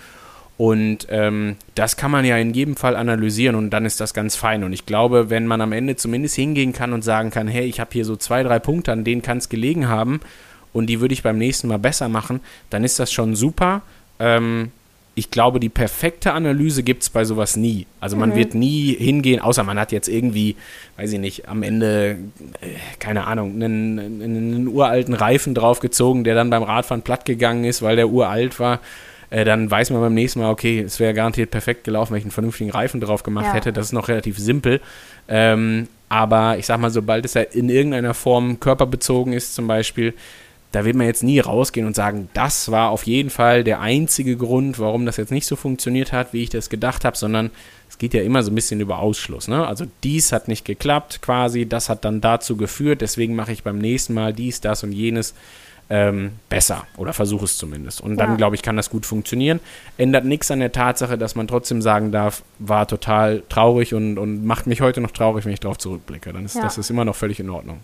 Und ähm, das kann man ja in jedem Fall analysieren und dann ist das ganz fein. Und ich glaube, wenn man am Ende zumindest hingehen kann und sagen kann, hey, ich habe hier so zwei, drei Punkte, an denen kann es gelegen haben und die würde ich beim nächsten Mal besser machen, dann ist das schon super. Ähm, ich glaube, die perfekte Analyse gibt es bei sowas nie. Also man mhm. wird nie hingehen, außer man hat jetzt irgendwie, weiß ich nicht, am Ende, äh, keine Ahnung, einen, einen, uralten Reifen draufgezogen, der dann beim Radfahren platt gegangen ist, weil der uralt war. Äh, dann weiß man beim nächsten Mal, okay, es wäre garantiert perfekt gelaufen, wenn ich einen vernünftigen Reifen drauf gemacht ja. hätte. Das ist noch relativ simpel. Ähm, aber ich sag mal, sobald es ja in irgendeiner Form körperbezogen ist, zum Beispiel, da wird man jetzt nie rausgehen und sagen, das war auf jeden Fall der einzige Grund, warum das jetzt nicht so funktioniert hat, wie ich das gedacht habe, sondern es geht ja immer so ein bisschen über Ausschluss. Ne? Also dies hat nicht geklappt quasi, das hat dann dazu geführt, deswegen mache ich beim nächsten Mal dies, das und jenes ähm, besser oder versuche es zumindest. Und dann, ja. glaube ich, kann das gut funktionieren. Ändert nichts an der Tatsache, dass man trotzdem sagen darf, war total traurig und, und macht mich heute noch traurig, wenn ich darauf zurückblicke. Dann ist ja. das ist immer noch völlig in Ordnung.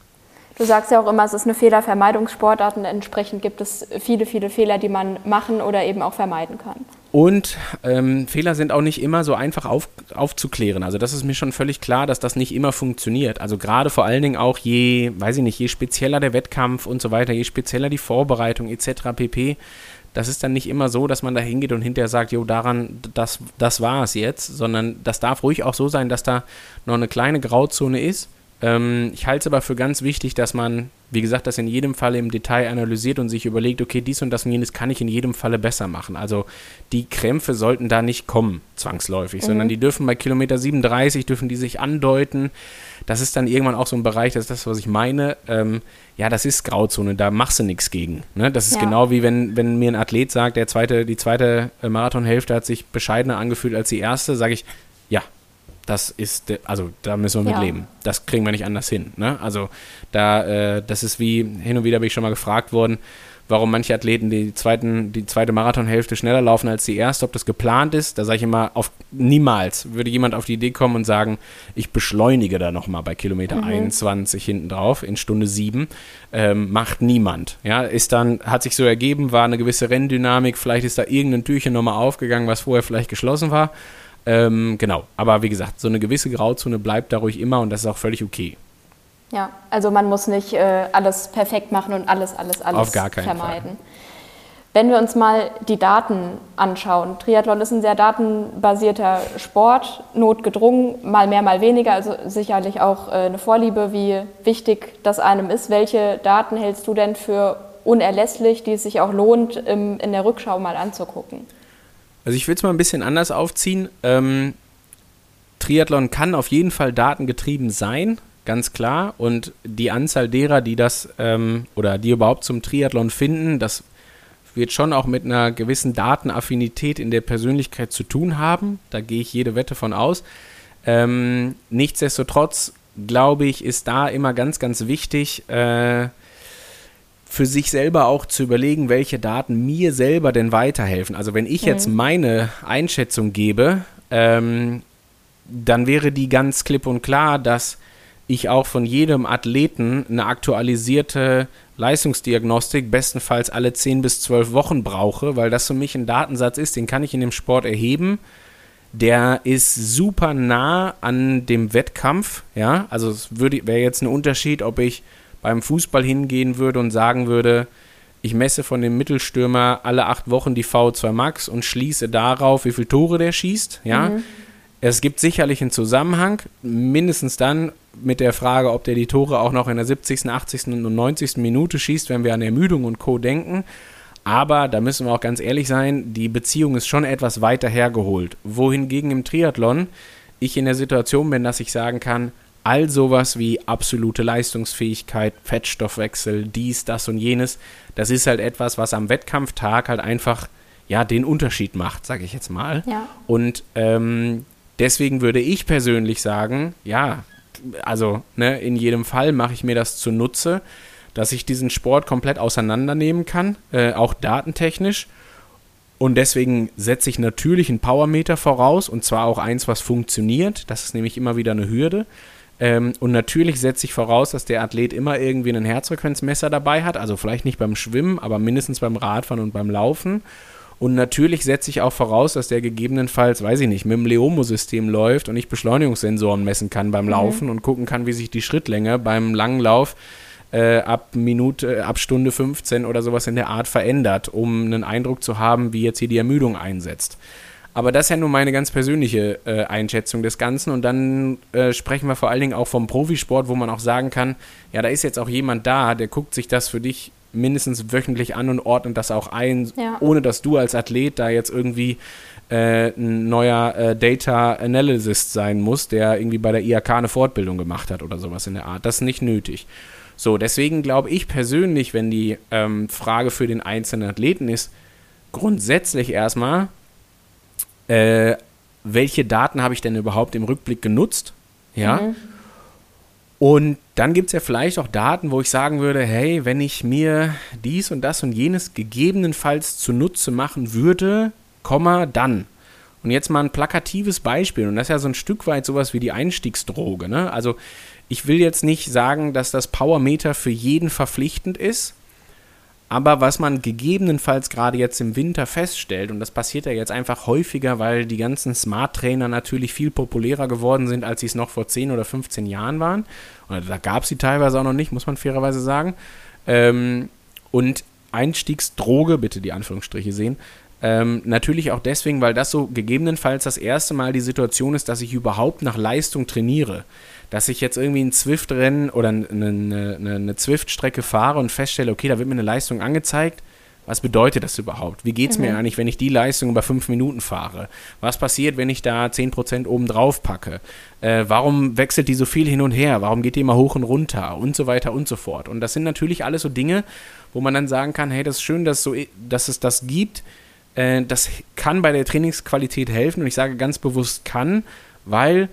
Du sagst ja auch immer, es ist eine Fehlervermeidungssportart und entsprechend gibt es viele, viele Fehler, die man machen oder eben auch vermeiden kann. Und ähm, Fehler sind auch nicht immer so einfach auf, aufzuklären. Also das ist mir schon völlig klar, dass das nicht immer funktioniert. Also gerade vor allen Dingen auch je, weiß ich nicht, je spezieller der Wettkampf und so weiter, je spezieller die Vorbereitung etc. pp. Das ist dann nicht immer so, dass man da hingeht und hinterher sagt, jo, daran, das, das war es jetzt, sondern das darf ruhig auch so sein, dass da noch eine kleine Grauzone ist ähm, ich halte es aber für ganz wichtig, dass man, wie gesagt, das in jedem Falle im Detail analysiert und sich überlegt, okay, dies und das und jenes kann ich in jedem Falle besser machen. Also die Krämpfe sollten da nicht kommen, zwangsläufig, mhm. sondern die dürfen bei Kilometer 37, dürfen die sich andeuten. Das ist dann irgendwann auch so ein Bereich, das ist das, was ich meine. Ähm, ja, das ist Grauzone, da machst du nichts gegen. Ne? Das ist ja. genau wie wenn, wenn mir ein Athlet sagt, der zweite, die zweite äh, Marathonhälfte hat sich bescheidener angefühlt als die erste, sage ich, ja, das ist, also da müssen wir mit ja. leben. Das kriegen wir nicht anders hin. Ne? Also da, äh, das ist wie, hin und wieder bin ich schon mal gefragt worden, warum manche Athleten die, zweiten, die zweite Marathonhälfte schneller laufen als die erste, ob das geplant ist. Da sage ich immer, auf, niemals würde jemand auf die Idee kommen und sagen, ich beschleunige da nochmal bei Kilometer mhm. 21 hinten drauf in Stunde 7. Ähm, macht niemand. Ja, ist dann, hat sich so ergeben, war eine gewisse Renndynamik, vielleicht ist da irgendein Türchen nochmal aufgegangen, was vorher vielleicht geschlossen war. Ähm, genau, aber wie gesagt, so eine gewisse Grauzone bleibt da ruhig immer und das ist auch völlig okay. Ja, also man muss nicht äh, alles perfekt machen und alles, alles, alles Auf gar keinen vermeiden. Fall. Wenn wir uns mal die Daten anschauen, Triathlon ist ein sehr datenbasierter Sport, notgedrungen, mal mehr, mal weniger, also sicherlich auch äh, eine Vorliebe, wie wichtig das einem ist. Welche Daten hältst du denn für unerlässlich, die es sich auch lohnt, im, in der Rückschau mal anzugucken? Also ich will es mal ein bisschen anders aufziehen. Ähm, Triathlon kann auf jeden Fall datengetrieben sein, ganz klar. Und die Anzahl derer, die das ähm, oder die überhaupt zum Triathlon finden, das wird schon auch mit einer gewissen Datenaffinität in der Persönlichkeit zu tun haben. Da gehe ich jede Wette von aus. Ähm, nichtsdestotrotz glaube ich, ist da immer ganz, ganz wichtig, äh, für sich selber auch zu überlegen, welche Daten mir selber denn weiterhelfen. Also wenn ich mhm. jetzt meine Einschätzung gebe, ähm, dann wäre die ganz klipp und klar, dass ich auch von jedem Athleten eine aktualisierte Leistungsdiagnostik bestenfalls alle 10 bis 12 Wochen brauche, weil das für mich ein Datensatz ist, den kann ich in dem Sport erheben. Der ist super nah an dem Wettkampf, ja. Also es wäre jetzt ein Unterschied, ob ich beim Fußball hingehen würde und sagen würde, ich messe von dem Mittelstürmer alle acht Wochen die V2 Max und schließe darauf, wie viele Tore der schießt. Ja? Mhm. Es gibt sicherlich einen Zusammenhang, mindestens dann mit der Frage, ob der die Tore auch noch in der 70., 80. und 90. Minute schießt, wenn wir an Ermüdung und Co. denken. Aber da müssen wir auch ganz ehrlich sein, die Beziehung ist schon etwas weiter hergeholt. Wohingegen im Triathlon ich in der Situation bin, dass ich sagen kann, all sowas wie absolute Leistungsfähigkeit, Fettstoffwechsel, dies, das und jenes, das ist halt etwas, was am Wettkampftag halt einfach ja den Unterschied macht, sage ich jetzt mal. Ja. Und ähm, deswegen würde ich persönlich sagen, ja, also ne, in jedem Fall mache ich mir das zunutze, dass ich diesen Sport komplett auseinandernehmen kann, äh, auch datentechnisch. Und deswegen setze ich natürlich einen Powermeter voraus und zwar auch eins, was funktioniert. Das ist nämlich immer wieder eine Hürde. Ähm, und natürlich setze ich voraus, dass der Athlet immer irgendwie ein Herzfrequenzmesser dabei hat. Also vielleicht nicht beim Schwimmen, aber mindestens beim Radfahren und beim Laufen. Und natürlich setze ich auch voraus, dass der gegebenenfalls, weiß ich nicht, mit dem Leomo-System läuft und ich Beschleunigungssensoren messen kann beim mhm. Laufen mhm. und gucken kann, wie sich die Schrittlänge beim langen Lauf äh, ab Minute, äh, ab Stunde 15 oder sowas in der Art verändert, um einen Eindruck zu haben, wie jetzt hier die Ermüdung einsetzt. Aber das ist ja nur meine ganz persönliche äh, Einschätzung des Ganzen. Und dann äh, sprechen wir vor allen Dingen auch vom Profisport, wo man auch sagen kann, ja, da ist jetzt auch jemand da, der guckt sich das für dich mindestens wöchentlich an und ordnet das auch ein, ja. ohne dass du als Athlet da jetzt irgendwie äh, ein neuer äh, Data Analyst sein musst, der irgendwie bei der IAK eine Fortbildung gemacht hat oder sowas in der Art. Das ist nicht nötig. So, deswegen glaube ich persönlich, wenn die ähm, Frage für den einzelnen Athleten ist, grundsätzlich erstmal, äh, welche Daten habe ich denn überhaupt im Rückblick genutzt? Ja. Mhm. Und dann gibt es ja vielleicht auch Daten, wo ich sagen würde, hey, wenn ich mir dies und das und jenes gegebenenfalls zunutze machen würde, Komma, dann. Und jetzt mal ein plakatives Beispiel. Und das ist ja so ein Stück weit sowas wie die Einstiegsdroge. Ne? Also ich will jetzt nicht sagen, dass das Powermeter für jeden verpflichtend ist, aber was man gegebenenfalls gerade jetzt im Winter feststellt, und das passiert ja jetzt einfach häufiger, weil die ganzen Smart Trainer natürlich viel populärer geworden sind, als sie es noch vor 10 oder 15 Jahren waren. Oder da gab es sie teilweise auch noch nicht, muss man fairerweise sagen. Ähm, und Einstiegsdroge, bitte die Anführungsstriche sehen, ähm, natürlich auch deswegen, weil das so gegebenenfalls das erste Mal die Situation ist, dass ich überhaupt nach Leistung trainiere dass ich jetzt irgendwie ein Zwift-Rennen oder eine, eine, eine Zwift-Strecke fahre und feststelle, okay, da wird mir eine Leistung angezeigt. Was bedeutet das überhaupt? Wie geht es mhm. mir eigentlich, wenn ich die Leistung über fünf Minuten fahre? Was passiert, wenn ich da 10% oben drauf packe? Äh, warum wechselt die so viel hin und her? Warum geht die immer hoch und runter? Und so weiter und so fort. Und das sind natürlich alles so Dinge, wo man dann sagen kann, hey, das ist schön, dass, so, dass es das gibt. Äh, das kann bei der Trainingsqualität helfen. Und ich sage ganz bewusst kann, weil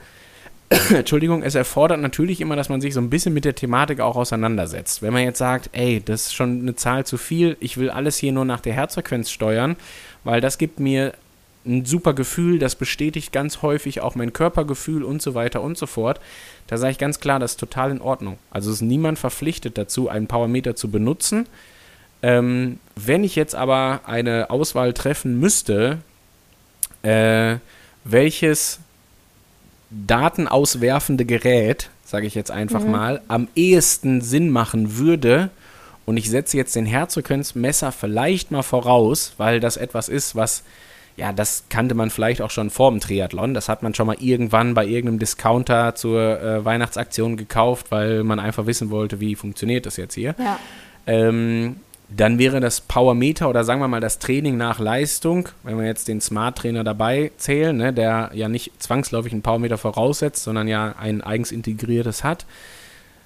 [COUGHS] Entschuldigung, es erfordert natürlich immer, dass man sich so ein bisschen mit der Thematik auch auseinandersetzt. Wenn man jetzt sagt, ey, das ist schon eine Zahl zu viel, ich will alles hier nur nach der Herzfrequenz steuern, weil das gibt mir ein super Gefühl, das bestätigt ganz häufig auch mein Körpergefühl und so weiter und so fort. Da sage ich ganz klar, das ist total in Ordnung. Also ist niemand verpflichtet dazu, einen Powermeter zu benutzen. Ähm, wenn ich jetzt aber eine Auswahl treffen müsste, äh, welches datenauswerfende Gerät, sage ich jetzt einfach mhm. mal, am ehesten Sinn machen würde. Und ich setze jetzt den Herzfrequenzmesser vielleicht mal voraus, weil das etwas ist, was, ja, das kannte man vielleicht auch schon vor dem Triathlon. Das hat man schon mal irgendwann bei irgendeinem Discounter zur äh, Weihnachtsaktion gekauft, weil man einfach wissen wollte, wie funktioniert das jetzt hier. Ja. Ähm, dann wäre das Powermeter oder sagen wir mal das Training nach Leistung, wenn wir jetzt den Smart Trainer dabei zählen, ne, der ja nicht zwangsläufig einen Powermeter voraussetzt, sondern ja ein eigens integriertes hat,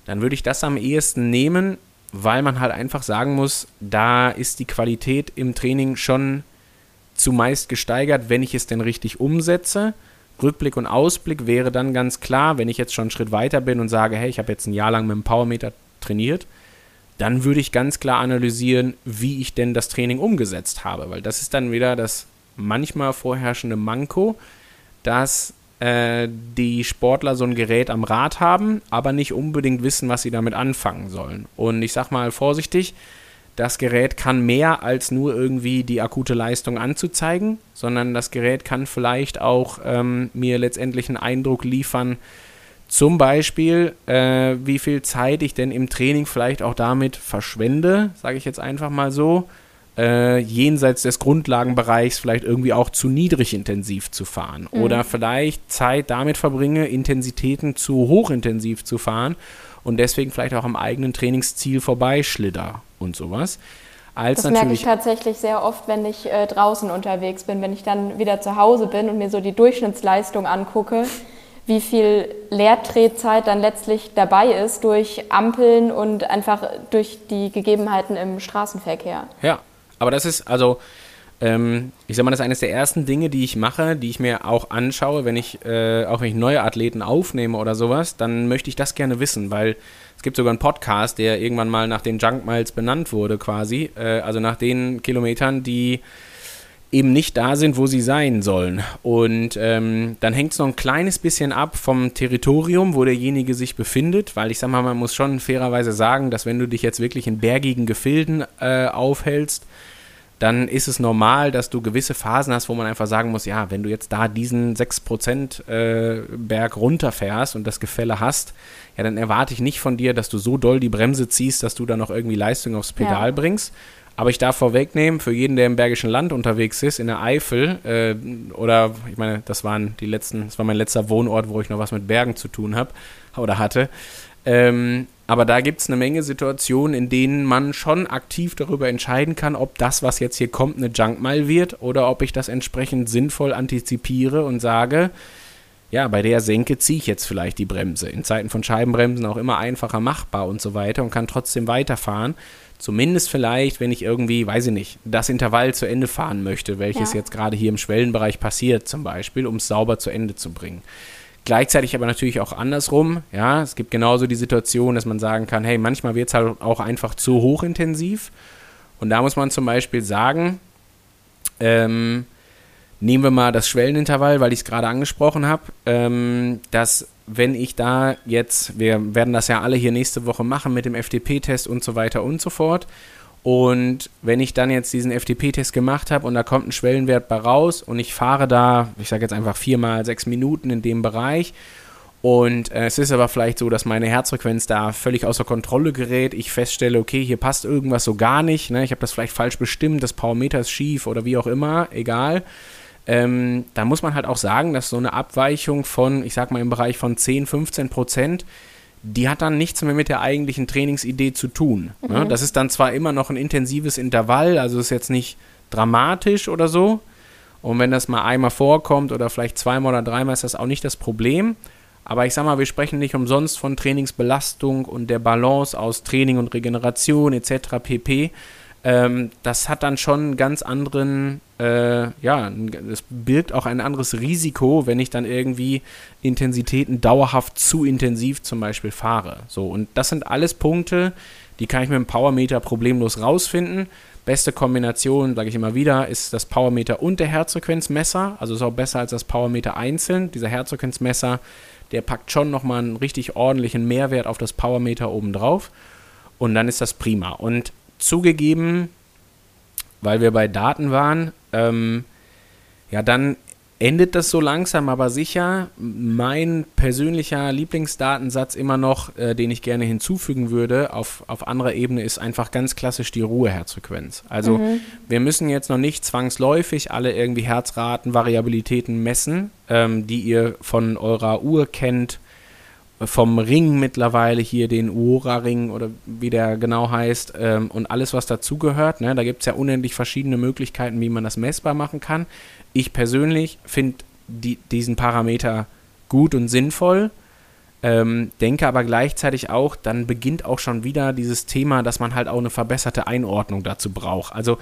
dann würde ich das am ehesten nehmen, weil man halt einfach sagen muss, da ist die Qualität im Training schon zumeist gesteigert, wenn ich es denn richtig umsetze. Rückblick und Ausblick wäre dann ganz klar, wenn ich jetzt schon einen Schritt weiter bin und sage, hey, ich habe jetzt ein Jahr lang mit dem Powermeter trainiert, dann würde ich ganz klar analysieren, wie ich denn das Training umgesetzt habe, weil das ist dann wieder das manchmal vorherrschende Manko, dass äh, die Sportler so ein Gerät am Rad haben, aber nicht unbedingt wissen, was sie damit anfangen sollen. Und ich sag mal vorsichtig, das Gerät kann mehr als nur irgendwie die akute Leistung anzuzeigen, sondern das Gerät kann vielleicht auch ähm, mir letztendlich einen Eindruck liefern, zum Beispiel, äh, wie viel Zeit ich denn im Training vielleicht auch damit verschwende, sage ich jetzt einfach mal so, äh, jenseits des Grundlagenbereichs vielleicht irgendwie auch zu niedrig intensiv zu fahren. Mhm. Oder vielleicht Zeit damit verbringe, Intensitäten zu hochintensiv zu fahren und deswegen vielleicht auch am eigenen Trainingsziel vorbeischlitter und sowas. Als das merke ich tatsächlich sehr oft, wenn ich äh, draußen unterwegs bin, wenn ich dann wieder zu Hause bin und mir so die Durchschnittsleistung angucke wie viel Leertretzeit dann letztlich dabei ist durch Ampeln und einfach durch die Gegebenheiten im Straßenverkehr. Ja, aber das ist also, ähm, ich sag mal, das ist eines der ersten Dinge, die ich mache, die ich mir auch anschaue, wenn ich, äh, auch wenn ich neue Athleten aufnehme oder sowas, dann möchte ich das gerne wissen, weil es gibt sogar einen Podcast, der irgendwann mal nach den Junk Miles benannt wurde, quasi, äh, also nach den Kilometern, die eben nicht da sind, wo sie sein sollen. Und ähm, dann hängt es noch ein kleines bisschen ab vom Territorium, wo derjenige sich befindet, weil ich sag mal, man muss schon fairerweise sagen, dass wenn du dich jetzt wirklich in bergigen Gefilden äh, aufhältst, dann ist es normal, dass du gewisse Phasen hast, wo man einfach sagen muss, ja, wenn du jetzt da diesen 6% äh, Berg runterfährst und das Gefälle hast, ja, dann erwarte ich nicht von dir, dass du so doll die Bremse ziehst, dass du da noch irgendwie Leistung aufs Pedal ja. bringst, aber ich darf vorwegnehmen, für jeden, der im Bergischen Land unterwegs ist, in der Eifel, äh, oder ich meine, das waren die letzten, das war mein letzter Wohnort, wo ich noch was mit Bergen zu tun habe oder hatte. Ähm, aber da gibt es eine Menge Situationen, in denen man schon aktiv darüber entscheiden kann, ob das, was jetzt hier kommt, eine Junkmile wird oder ob ich das entsprechend sinnvoll antizipiere und sage, ja, bei der Senke ziehe ich jetzt vielleicht die Bremse. In Zeiten von Scheibenbremsen auch immer einfacher machbar und so weiter und kann trotzdem weiterfahren. Zumindest vielleicht, wenn ich irgendwie, weiß ich nicht, das Intervall zu Ende fahren möchte, welches ja. jetzt gerade hier im Schwellenbereich passiert, zum Beispiel, um es sauber zu Ende zu bringen. Gleichzeitig aber natürlich auch andersrum. Ja, es gibt genauso die Situation, dass man sagen kann, hey, manchmal wird es halt auch einfach zu hochintensiv. Und da muss man zum Beispiel sagen, ähm, nehmen wir mal das Schwellenintervall, weil ich es gerade angesprochen habe, ähm, dass wenn ich da jetzt, wir werden das ja alle hier nächste Woche machen mit dem FDP-Test und so weiter und so fort. Und wenn ich dann jetzt diesen FDP-Test gemacht habe und da kommt ein Schwellenwert bei raus und ich fahre da, ich sage jetzt einfach viermal sechs Minuten in dem Bereich und äh, es ist aber vielleicht so, dass meine Herzfrequenz da völlig außer Kontrolle gerät, ich feststelle, okay, hier passt irgendwas so gar nicht, ne? ich habe das vielleicht falsch bestimmt, das Powermeter ist schief oder wie auch immer, egal ähm, da muss man halt auch sagen, dass so eine Abweichung von, ich sag mal im Bereich von 10, 15 Prozent, die hat dann nichts mehr mit der eigentlichen Trainingsidee zu tun. Ne? Mhm. Ne? Das ist dann zwar immer noch ein intensives Intervall, also ist jetzt nicht dramatisch oder so. Und wenn das mal einmal vorkommt oder vielleicht zweimal oder dreimal, ist das auch nicht das Problem. Aber ich sag mal, wir sprechen nicht umsonst von Trainingsbelastung und der Balance aus Training und Regeneration etc. pp ähm, das hat dann schon einen ganz anderen, äh, ja, es birgt auch ein anderes Risiko, wenn ich dann irgendwie Intensitäten dauerhaft zu intensiv zum Beispiel fahre. So, und das sind alles Punkte, die kann ich mit dem Powermeter problemlos rausfinden. Beste Kombination, sage ich immer wieder, ist das Powermeter und der Herzfrequenzmesser. Also ist auch besser als das Powermeter einzeln. Dieser Herzfrequenzmesser, der packt schon nochmal einen richtig ordentlichen Mehrwert auf das Powermeter obendrauf. Und dann ist das prima. Und zugegeben, weil wir bei Daten waren, ähm, ja, dann endet das so langsam, aber sicher. Mein persönlicher Lieblingsdatensatz immer noch, äh, den ich gerne hinzufügen würde, auf, auf anderer Ebene, ist einfach ganz klassisch die Ruheherzfrequenz. Also mhm. wir müssen jetzt noch nicht zwangsläufig alle irgendwie Herzraten, Variabilitäten messen, ähm, die ihr von eurer Uhr kennt vom Ring mittlerweile hier, den Uora-Ring oder wie der genau heißt ähm, und alles, was dazugehört. Ne? Da gibt es ja unendlich verschiedene Möglichkeiten, wie man das messbar machen kann. Ich persönlich finde die, diesen Parameter gut und sinnvoll, ähm, denke aber gleichzeitig auch, dann beginnt auch schon wieder dieses Thema, dass man halt auch eine verbesserte Einordnung dazu braucht. Also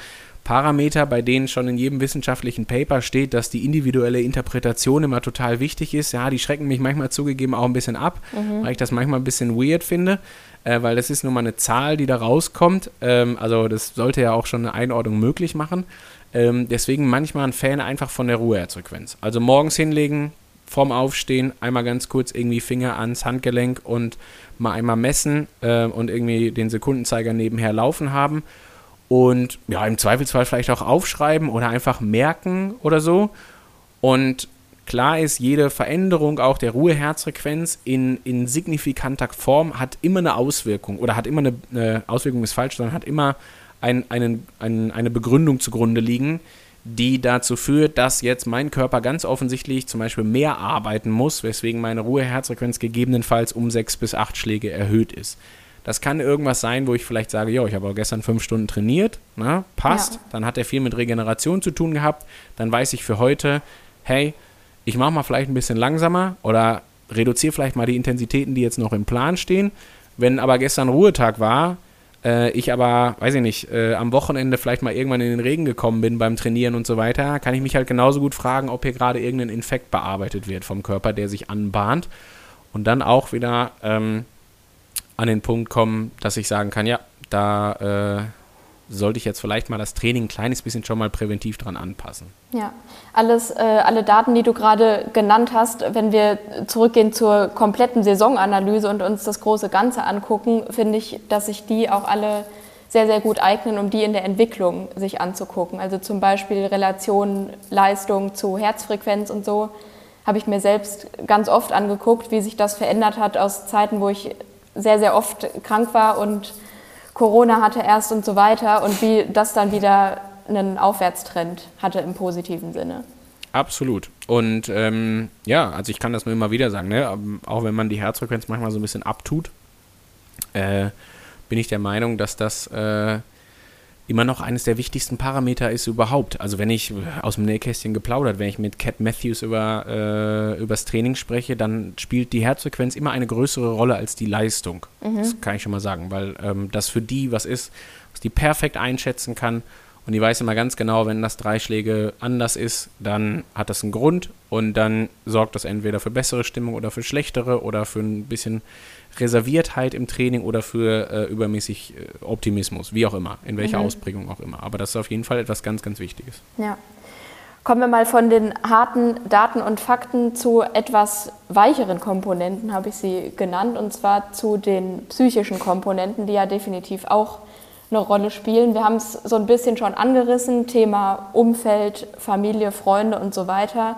Parameter, bei denen schon in jedem wissenschaftlichen Paper steht, dass die individuelle Interpretation immer total wichtig ist. Ja, die schrecken mich manchmal zugegeben auch ein bisschen ab, mhm. weil ich das manchmal ein bisschen weird finde, äh, weil das ist nun mal eine Zahl, die da rauskommt. Ähm, also das sollte ja auch schon eine Einordnung möglich machen. Ähm, deswegen manchmal ein Fan einfach von der Ruheherzfrequenz. Also morgens hinlegen, vorm Aufstehen, einmal ganz kurz irgendwie Finger ans Handgelenk und mal einmal messen äh, und irgendwie den Sekundenzeiger nebenher laufen haben und ja, im Zweifelsfall vielleicht auch aufschreiben oder einfach merken oder so. Und klar ist, jede Veränderung auch der Ruheherzfrequenz in, in signifikanter Form hat immer eine Auswirkung oder hat immer eine, eine Auswirkung ist falsch, sondern hat immer ein, einen, ein, eine Begründung zugrunde liegen, die dazu führt, dass jetzt mein Körper ganz offensichtlich zum Beispiel mehr arbeiten muss, weswegen meine Ruheherzfrequenz gegebenenfalls um sechs bis acht Schläge erhöht ist. Das kann irgendwas sein, wo ich vielleicht sage, jo, ich habe auch gestern fünf Stunden trainiert, na, passt. Ja. Dann hat er viel mit Regeneration zu tun gehabt. Dann weiß ich für heute, hey, ich mache mal vielleicht ein bisschen langsamer oder reduziere vielleicht mal die Intensitäten, die jetzt noch im Plan stehen. Wenn aber gestern Ruhetag war, äh, ich aber, weiß ich nicht, äh, am Wochenende vielleicht mal irgendwann in den Regen gekommen bin beim Trainieren und so weiter, kann ich mich halt genauso gut fragen, ob hier gerade irgendein Infekt bearbeitet wird vom Körper, der sich anbahnt. Und dann auch wieder ähm, an den Punkt kommen, dass ich sagen kann, ja, da äh, sollte ich jetzt vielleicht mal das Training ein kleines bisschen schon mal präventiv dran anpassen. Ja, alles, äh, alle Daten, die du gerade genannt hast, wenn wir zurückgehen zur kompletten Saisonanalyse und uns das große Ganze angucken, finde ich, dass sich die auch alle sehr, sehr gut eignen, um die in der Entwicklung sich anzugucken. Also zum Beispiel Relation Leistung zu Herzfrequenz und so habe ich mir selbst ganz oft angeguckt, wie sich das verändert hat aus Zeiten, wo ich sehr, sehr oft krank war und Corona hatte erst und so weiter und wie das dann wieder einen Aufwärtstrend hatte im positiven Sinne. Absolut. Und ähm, ja, also ich kann das nur immer wieder sagen, ne? Ähm, auch wenn man die Herzfrequenz manchmal so ein bisschen abtut, äh, bin ich der Meinung, dass das äh, immer noch eines der wichtigsten Parameter ist überhaupt. Also wenn ich aus dem Nähkästchen geplaudert, wenn ich mit Cat Matthews über äh, übers Training spreche, dann spielt die Herzfrequenz immer eine größere Rolle als die Leistung. Mhm. Das kann ich schon mal sagen, weil ähm, das für die was ist, was die perfekt einschätzen kann. Und die weiß immer ganz genau, wenn das drei Schläge anders ist, dann hat das einen Grund und dann sorgt das entweder für bessere Stimmung oder für schlechtere oder für ein bisschen Reserviertheit im Training oder für äh, übermäßig äh, Optimismus, wie auch immer, in welcher mhm. Ausprägung auch immer. Aber das ist auf jeden Fall etwas ganz, ganz Wichtiges. Ja. Kommen wir mal von den harten Daten und Fakten zu etwas weicheren Komponenten, habe ich sie genannt, und zwar zu den psychischen Komponenten, die ja definitiv auch eine Rolle spielen. Wir haben es so ein bisschen schon angerissen, Thema Umfeld, Familie, Freunde und so weiter.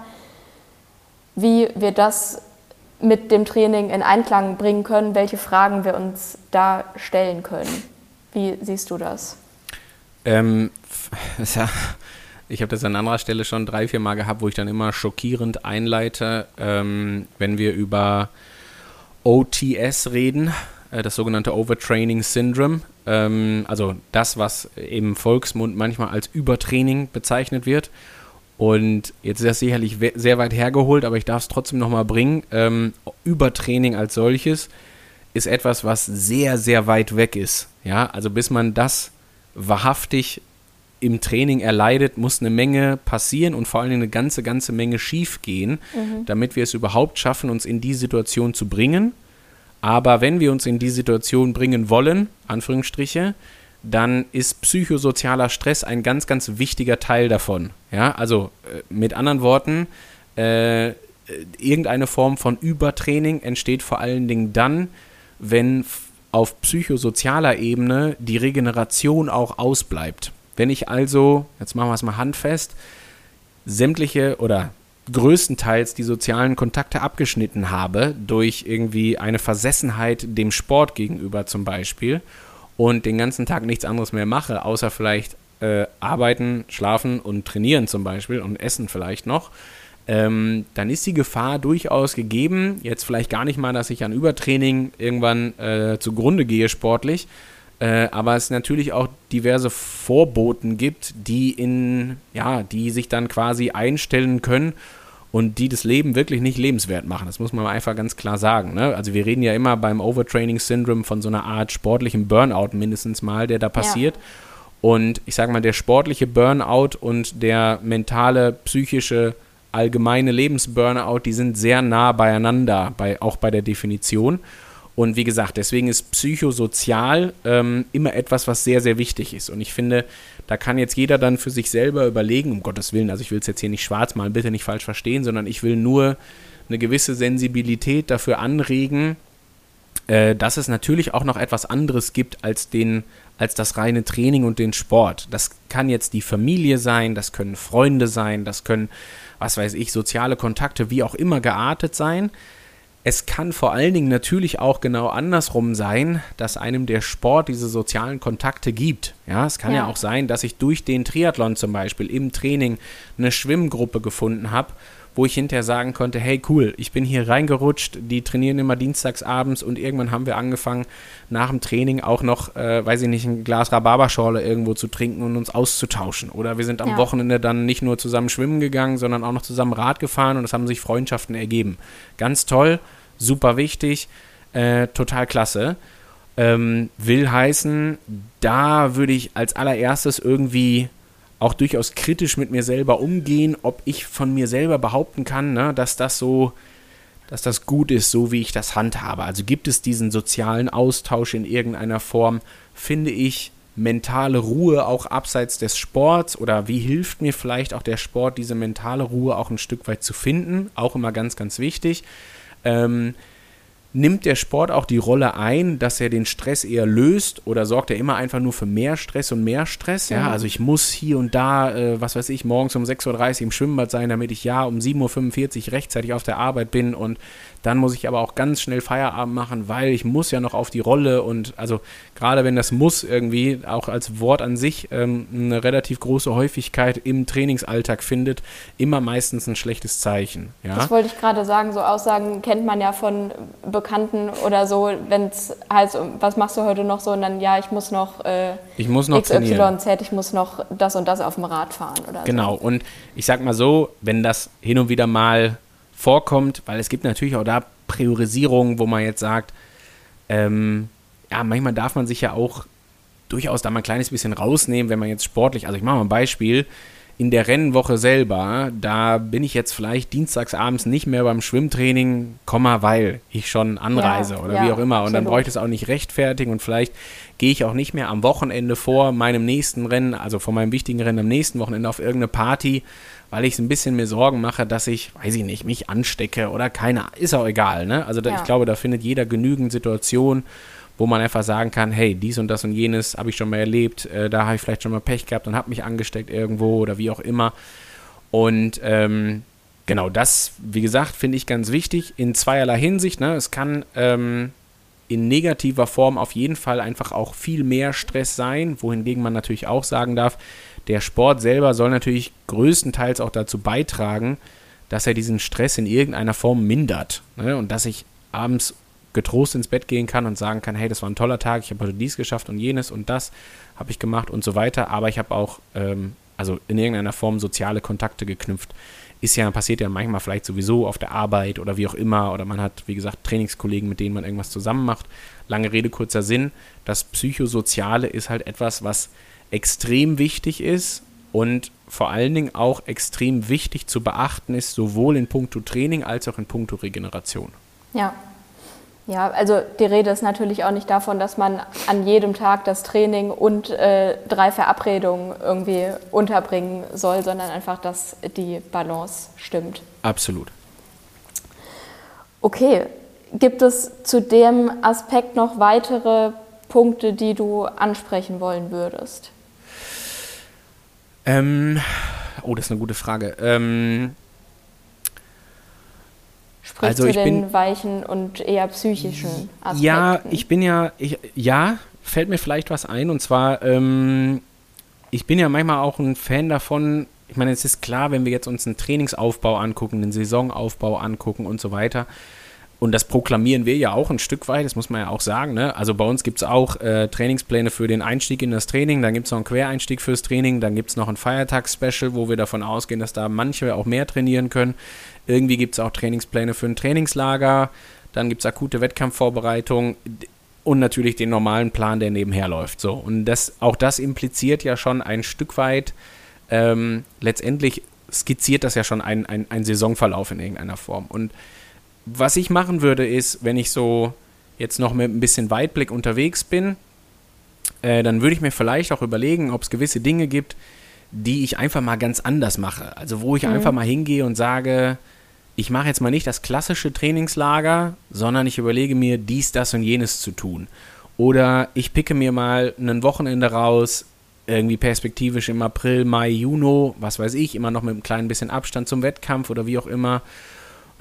Wie wir das mit dem Training in Einklang bringen können, welche Fragen wir uns da stellen können. Wie siehst du das? Ähm, [LAUGHS] ja, ich habe das an anderer Stelle schon drei, vier Mal gehabt, wo ich dann immer schockierend einleite, ähm, wenn wir über OTS reden, äh, das sogenannte Overtraining Syndrome. Ähm, also das, was im Volksmund manchmal als Übertraining bezeichnet wird. Und jetzt ist das sicherlich sehr weit hergeholt, aber ich darf es trotzdem nochmal bringen. Ähm, Übertraining als solches ist etwas, was sehr, sehr weit weg ist. Ja, also bis man das wahrhaftig im Training erleidet, muss eine Menge passieren und vor allem eine ganze, ganze Menge schief gehen, mhm. damit wir es überhaupt schaffen, uns in die Situation zu bringen. Aber wenn wir uns in die Situation bringen wollen, Anführungsstriche, dann ist psychosozialer Stress ein ganz, ganz wichtiger Teil davon. Ja, also äh, mit anderen Worten, äh, irgendeine Form von Übertraining entsteht vor allen Dingen dann, wenn auf psychosozialer Ebene die Regeneration auch ausbleibt. Wenn ich also, jetzt machen wir es mal handfest, sämtliche oder größtenteils die sozialen Kontakte abgeschnitten habe durch irgendwie eine Versessenheit dem Sport gegenüber zum Beispiel und den ganzen Tag nichts anderes mehr mache, außer vielleicht äh, arbeiten, schlafen und trainieren zum Beispiel und essen vielleicht noch, ähm, dann ist die Gefahr durchaus gegeben, jetzt vielleicht gar nicht mal, dass ich an Übertraining irgendwann äh, zugrunde gehe sportlich, äh, aber es natürlich auch diverse Vorboten gibt, die in, ja, die sich dann quasi einstellen können und die das Leben wirklich nicht lebenswert machen. Das muss man einfach ganz klar sagen. Ne? Also wir reden ja immer beim Overtraining-Syndrom von so einer Art sportlichen Burnout mindestens mal, der da passiert. Ja. Und ich sage mal, der sportliche Burnout und der mentale, psychische, allgemeine Lebensburnout, die sind sehr nah beieinander, bei, auch bei der Definition. Und wie gesagt, deswegen ist psychosozial ähm, immer etwas, was sehr, sehr wichtig ist. Und ich finde, da kann jetzt jeder dann für sich selber überlegen, um Gottes Willen, also ich will es jetzt hier nicht schwarz malen, bitte nicht falsch verstehen, sondern ich will nur eine gewisse Sensibilität dafür anregen, äh, dass es natürlich auch noch etwas anderes gibt als, den, als das reine Training und den Sport. Das kann jetzt die Familie sein, das können Freunde sein, das können, was weiß ich, soziale Kontakte, wie auch immer geartet sein. Es kann vor allen Dingen natürlich auch genau andersrum sein, dass einem der Sport diese sozialen Kontakte gibt. Ja, es kann ja, ja auch sein, dass ich durch den Triathlon zum Beispiel im Training eine Schwimmgruppe gefunden habe, wo ich hinterher sagen konnte, hey cool, ich bin hier reingerutscht, die trainieren immer dienstags abends und irgendwann haben wir angefangen, nach dem Training auch noch, äh, weiß ich nicht, ein Glas Rhabarberschorle irgendwo zu trinken und uns auszutauschen. Oder wir sind am ja. Wochenende dann nicht nur zusammen schwimmen gegangen, sondern auch noch zusammen Rad gefahren und es haben sich Freundschaften ergeben. Ganz toll super wichtig, äh, total klasse. Ähm, will heißen, da würde ich als allererstes irgendwie auch durchaus kritisch mit mir selber umgehen, ob ich von mir selber behaupten kann, ne, dass das so, dass das gut ist, so wie ich das handhabe. Also gibt es diesen sozialen Austausch in irgendeiner Form, finde ich mentale Ruhe auch abseits des Sports oder wie hilft mir vielleicht auch der Sport, diese mentale Ruhe auch ein Stück weit zu finden, auch immer ganz, ganz wichtig. Ähm, nimmt der Sport auch die Rolle ein, dass er den Stress eher löst oder sorgt er immer einfach nur für mehr Stress und mehr Stress? Ja, also ich muss hier und da, äh, was weiß ich, morgens um 6.30 Uhr im Schwimmbad sein, damit ich ja um 7.45 Uhr rechtzeitig auf der Arbeit bin und dann muss ich aber auch ganz schnell Feierabend machen, weil ich muss ja noch auf die Rolle und also gerade wenn das muss irgendwie auch als Wort an sich ähm, eine relativ große Häufigkeit im Trainingsalltag findet, immer meistens ein schlechtes Zeichen. Ja? Das wollte ich gerade sagen, so Aussagen kennt man ja von Bekannten oder so, wenn es heißt, was machst du heute noch so? Und dann ja, ich muss noch, äh, ich muss noch XYZ, ich muss noch das und das auf dem Rad fahren oder Genau, so. und ich sag mal so, wenn das hin und wieder mal vorkommt, weil es gibt natürlich auch da Priorisierungen, wo man jetzt sagt, ähm, ja, manchmal darf man sich ja auch durchaus da mal ein kleines bisschen rausnehmen, wenn man jetzt sportlich, also ich mache mal ein Beispiel, in der Rennwoche selber, da bin ich jetzt vielleicht dienstags abends nicht mehr beim Schwimmtraining, Komma, weil ich schon anreise ja, oder ja, wie auch immer. Und absolut. dann bräuchte ich es auch nicht rechtfertigen und vielleicht gehe ich auch nicht mehr am Wochenende vor meinem nächsten Rennen, also vor meinem wichtigen Rennen am nächsten Wochenende auf irgendeine Party, weil ich es ein bisschen mir Sorgen mache, dass ich, weiß ich nicht, mich anstecke oder keine, ist auch egal, ne? Also da, ja. ich glaube, da findet jeder genügend Situationen, wo man einfach sagen kann, hey, dies und das und jenes habe ich schon mal erlebt, äh, da habe ich vielleicht schon mal Pech gehabt und habe mich angesteckt irgendwo oder wie auch immer. Und ähm, genau das, wie gesagt, finde ich ganz wichtig in zweierlei Hinsicht. Ne? Es kann ähm, in negativer Form auf jeden Fall einfach auch viel mehr Stress sein, wohingegen man natürlich auch sagen darf, der Sport selber soll natürlich größtenteils auch dazu beitragen, dass er diesen Stress in irgendeiner Form mindert. Ne? Und dass ich abends getrost ins Bett gehen kann und sagen kann, hey, das war ein toller Tag, ich habe heute dies geschafft und jenes und das habe ich gemacht und so weiter. Aber ich habe auch, ähm, also in irgendeiner Form soziale Kontakte geknüpft. Ist ja, passiert ja manchmal vielleicht sowieso auf der Arbeit oder wie auch immer. Oder man hat, wie gesagt, Trainingskollegen, mit denen man irgendwas zusammen macht. Lange Rede, kurzer Sinn. Das Psychosoziale ist halt etwas, was extrem wichtig ist und vor allen Dingen auch extrem wichtig zu beachten ist, sowohl in puncto Training als auch in puncto Regeneration. Ja. Ja, also die Rede ist natürlich auch nicht davon, dass man an jedem Tag das Training und äh, drei Verabredungen irgendwie unterbringen soll, sondern einfach, dass die Balance stimmt. Absolut. Okay, gibt es zu dem Aspekt noch weitere Punkte, die du ansprechen wollen würdest? Ähm, oh, das ist eine gute Frage. Ähm, Sprich also zu den bin, weichen und eher psychischen Aspekten. Ja, ich bin ja, ich, ja, fällt mir vielleicht was ein. Und zwar, ähm, ich bin ja manchmal auch ein Fan davon, ich meine, es ist klar, wenn wir jetzt uns einen Trainingsaufbau angucken, einen Saisonaufbau angucken und so weiter, und das proklamieren wir ja auch ein Stück weit, das muss man ja auch sagen. Ne? Also bei uns gibt es auch äh, Trainingspläne für den Einstieg in das Training, dann gibt es noch einen Quereinstieg fürs Training, dann gibt es noch ein Feiertagsspecial, wo wir davon ausgehen, dass da manche auch mehr trainieren können. Irgendwie gibt es auch Trainingspläne für ein Trainingslager, dann gibt es akute Wettkampfvorbereitung und natürlich den normalen Plan, der nebenher läuft. So. Und das, auch das impliziert ja schon ein Stück weit, ähm, letztendlich skizziert das ja schon einen ein Saisonverlauf in irgendeiner Form. Und was ich machen würde, ist, wenn ich so jetzt noch mit ein bisschen Weitblick unterwegs bin, äh, dann würde ich mir vielleicht auch überlegen, ob es gewisse Dinge gibt, die ich einfach mal ganz anders mache. Also wo ich mhm. einfach mal hingehe und sage, ich mache jetzt mal nicht das klassische Trainingslager, sondern ich überlege mir dies, das und jenes zu tun. Oder ich picke mir mal ein Wochenende raus, irgendwie perspektivisch im April, Mai, Juni, was weiß ich, immer noch mit einem kleinen bisschen Abstand zum Wettkampf oder wie auch immer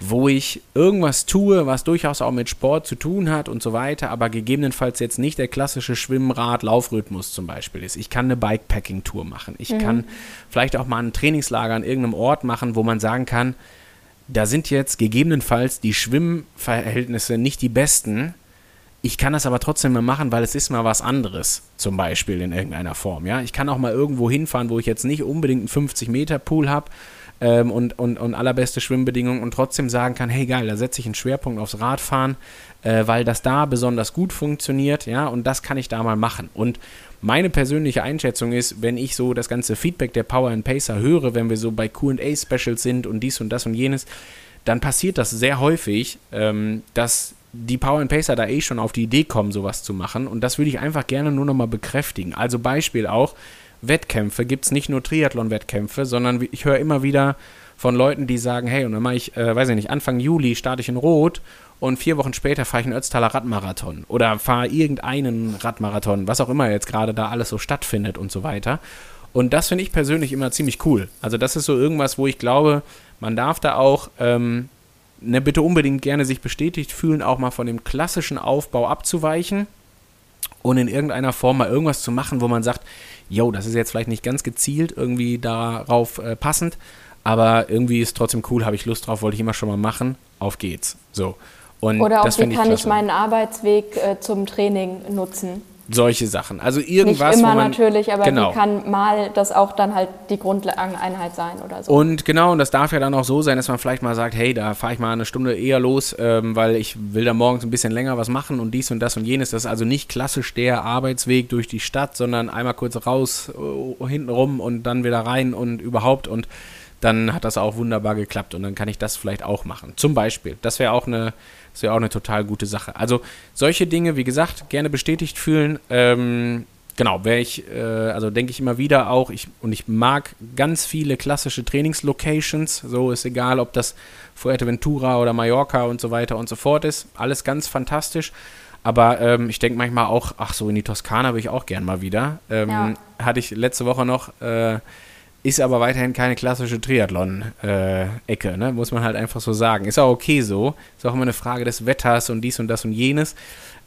wo ich irgendwas tue, was durchaus auch mit Sport zu tun hat und so weiter, aber gegebenenfalls jetzt nicht der klassische Schwimmrad-Laufrhythmus zum Beispiel ist. Ich kann eine Bikepacking-Tour machen. Ich mhm. kann vielleicht auch mal ein Trainingslager an irgendeinem Ort machen, wo man sagen kann, da sind jetzt gegebenenfalls die Schwimmverhältnisse nicht die besten. Ich kann das aber trotzdem mal machen, weil es ist mal was anderes, zum Beispiel in irgendeiner Form. Ja, ich kann auch mal irgendwo hinfahren, wo ich jetzt nicht unbedingt einen 50 Meter Pool habe, ähm, und, und, und allerbeste Schwimmbedingungen und trotzdem sagen kann, hey geil, da setze ich einen Schwerpunkt aufs Radfahren, äh, weil das da besonders gut funktioniert, ja, und das kann ich da mal machen. Und meine persönliche Einschätzung ist, wenn ich so das ganze Feedback der Power and Pacer höre, wenn wir so bei QA-Specials sind und dies und das und jenes, dann passiert das sehr häufig, ähm, dass die Power and Pacer da eh schon auf die Idee kommen, sowas zu machen. Und das würde ich einfach gerne nur nochmal bekräftigen. Also Beispiel auch, Wettkämpfe gibt es nicht nur Triathlon-Wettkämpfe, sondern ich höre immer wieder von Leuten, die sagen, hey, und dann mache ich, äh, weiß ich nicht, Anfang Juli starte ich in Rot und vier Wochen später fahre ich einen Ötztaler Radmarathon oder fahre irgendeinen Radmarathon, was auch immer jetzt gerade da alles so stattfindet und so weiter. Und das finde ich persönlich immer ziemlich cool. Also das ist so irgendwas, wo ich glaube, man darf da auch ähm, ne, bitte unbedingt gerne sich bestätigt fühlen, auch mal von dem klassischen Aufbau abzuweichen und in irgendeiner Form mal irgendwas zu machen, wo man sagt, yo, das ist jetzt vielleicht nicht ganz gezielt irgendwie darauf äh, passend, aber irgendwie ist trotzdem cool, habe ich Lust drauf, wollte ich immer schon mal machen, auf geht's. So. Und Oder auch, wie kann ich, ich meinen Arbeitsweg äh, zum Training nutzen? Solche Sachen. Also irgendwas. Nicht immer man, natürlich, aber genau. kann mal das auch dann halt die Grundeinheit sein oder so. Und genau, und das darf ja dann auch so sein, dass man vielleicht mal sagt, hey, da fahre ich mal eine Stunde eher los, ähm, weil ich will da morgens ein bisschen länger was machen und dies und das und jenes. Das ist also nicht klassisch der Arbeitsweg durch die Stadt, sondern einmal kurz raus, uh, hinten rum und dann wieder rein und überhaupt und dann hat das auch wunderbar geklappt und dann kann ich das vielleicht auch machen. Zum Beispiel. Das wäre auch eine das wäre auch eine total gute Sache. Also solche Dinge, wie gesagt, gerne bestätigt fühlen. Ähm, genau, wäre ich, äh, also denke ich immer wieder auch, ich, und ich mag ganz viele klassische Trainingslocations. So ist egal, ob das Fuerteventura oder Mallorca und so weiter und so fort ist. Alles ganz fantastisch. Aber ähm, ich denke manchmal auch, ach so, in die Toskana will ich auch gern mal wieder. Ähm, ja. Hatte ich letzte Woche noch äh, ist aber weiterhin keine klassische Triathlon-Ecke, ne? muss man halt einfach so sagen. Ist auch okay so. Ist auch immer eine Frage des Wetters und dies und das und jenes.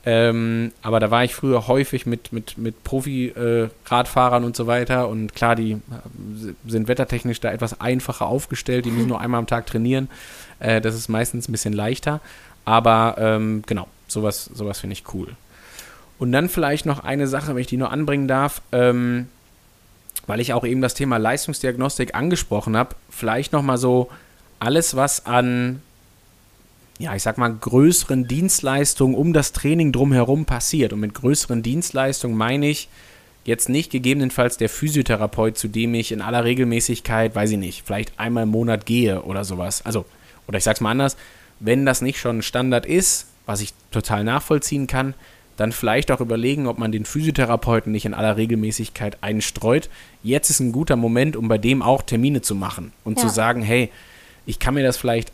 Ähm, aber da war ich früher häufig mit, mit, mit Profi-Radfahrern äh, und so weiter. Und klar, die äh, sind wettertechnisch da etwas einfacher aufgestellt. Die müssen nur einmal am Tag trainieren. Äh, das ist meistens ein bisschen leichter. Aber ähm, genau, sowas, sowas finde ich cool. Und dann vielleicht noch eine Sache, wenn ich die nur anbringen darf. Ähm, weil ich auch eben das Thema Leistungsdiagnostik angesprochen habe, vielleicht nochmal so alles, was an, ja, ich sag mal, größeren Dienstleistungen um das Training drumherum passiert. Und mit größeren Dienstleistungen meine ich jetzt nicht gegebenenfalls der Physiotherapeut, zu dem ich in aller Regelmäßigkeit, weiß ich nicht, vielleicht einmal im Monat gehe oder sowas. Also, oder ich sag's mal anders, wenn das nicht schon Standard ist, was ich total nachvollziehen kann, dann vielleicht auch überlegen, ob man den Physiotherapeuten nicht in aller Regelmäßigkeit einstreut. Jetzt ist ein guter Moment, um bei dem auch Termine zu machen und ja. zu sagen, hey, ich kann mir das vielleicht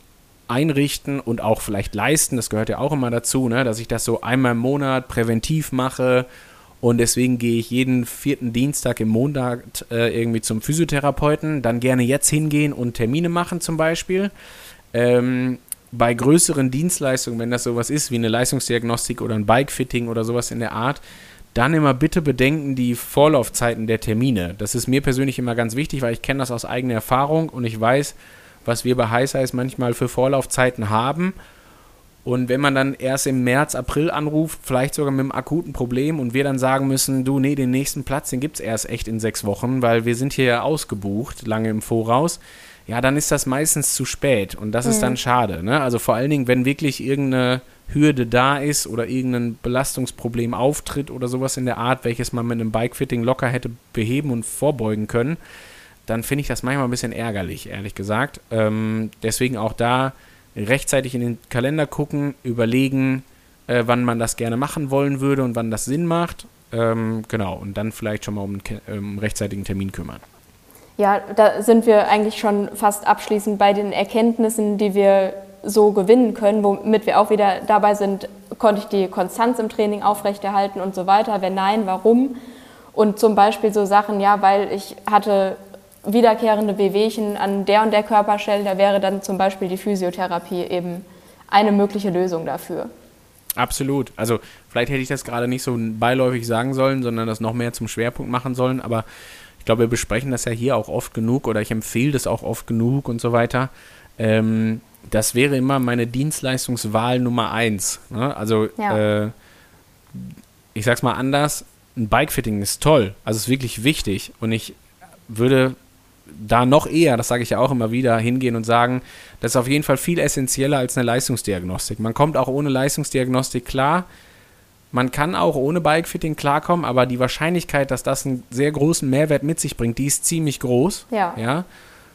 einrichten und auch vielleicht leisten, das gehört ja auch immer dazu, ne, dass ich das so einmal im Monat präventiv mache und deswegen gehe ich jeden vierten Dienstag im Monat äh, irgendwie zum Physiotherapeuten, dann gerne jetzt hingehen und Termine machen zum Beispiel. Ähm, bei größeren Dienstleistungen, wenn das sowas ist wie eine Leistungsdiagnostik oder ein Bikefitting oder sowas in der Art, dann immer bitte bedenken die Vorlaufzeiten der Termine. Das ist mir persönlich immer ganz wichtig, weil ich kenne das aus eigener Erfahrung und ich weiß, was wir bei High Size manchmal für Vorlaufzeiten haben. Und wenn man dann erst im März, April anruft, vielleicht sogar mit einem akuten Problem und wir dann sagen müssen, du, nee, den nächsten Platz, den gibt es erst echt in sechs Wochen, weil wir sind hier ausgebucht, lange im Voraus, ja, dann ist das meistens zu spät und das mhm. ist dann mhm. schade. Ne? Also vor allen Dingen, wenn wirklich irgendeine Hürde da ist oder irgendein Belastungsproblem auftritt oder sowas in der Art, welches man mit einem Bikefitting locker hätte beheben und vorbeugen können, dann finde ich das manchmal ein bisschen ärgerlich, ehrlich gesagt. Ähm, deswegen auch da rechtzeitig in den Kalender gucken, überlegen, äh, wann man das gerne machen wollen würde und wann das Sinn macht. Ähm, genau, und dann vielleicht schon mal um einen um rechtzeitigen Termin kümmern. Ja, da sind wir eigentlich schon fast abschließend bei den Erkenntnissen, die wir so gewinnen können, womit wir auch wieder dabei sind, konnte ich die Konstanz im Training aufrechterhalten und so weiter. Wenn nein, warum? Und zum Beispiel so Sachen, ja, weil ich hatte wiederkehrende Wehwehchen an der und der Körperstelle, da wäre dann zum Beispiel die Physiotherapie eben eine mögliche Lösung dafür. Absolut. Also vielleicht hätte ich das gerade nicht so beiläufig sagen sollen, sondern das noch mehr zum Schwerpunkt machen sollen, aber glaube, wir besprechen das ja hier auch oft genug oder ich empfehle das auch oft genug und so weiter. Ähm, das wäre immer meine Dienstleistungswahl Nummer eins. Ne? Also, ja. äh, ich sag's mal anders: ein Bikefitting ist toll, also ist wirklich wichtig und ich würde da noch eher, das sage ich ja auch immer wieder, hingehen und sagen, das ist auf jeden Fall viel essentieller als eine Leistungsdiagnostik. Man kommt auch ohne Leistungsdiagnostik klar. Man kann auch ohne Bikefitting klarkommen, aber die Wahrscheinlichkeit, dass das einen sehr großen Mehrwert mit sich bringt, die ist ziemlich groß. Ja. ja?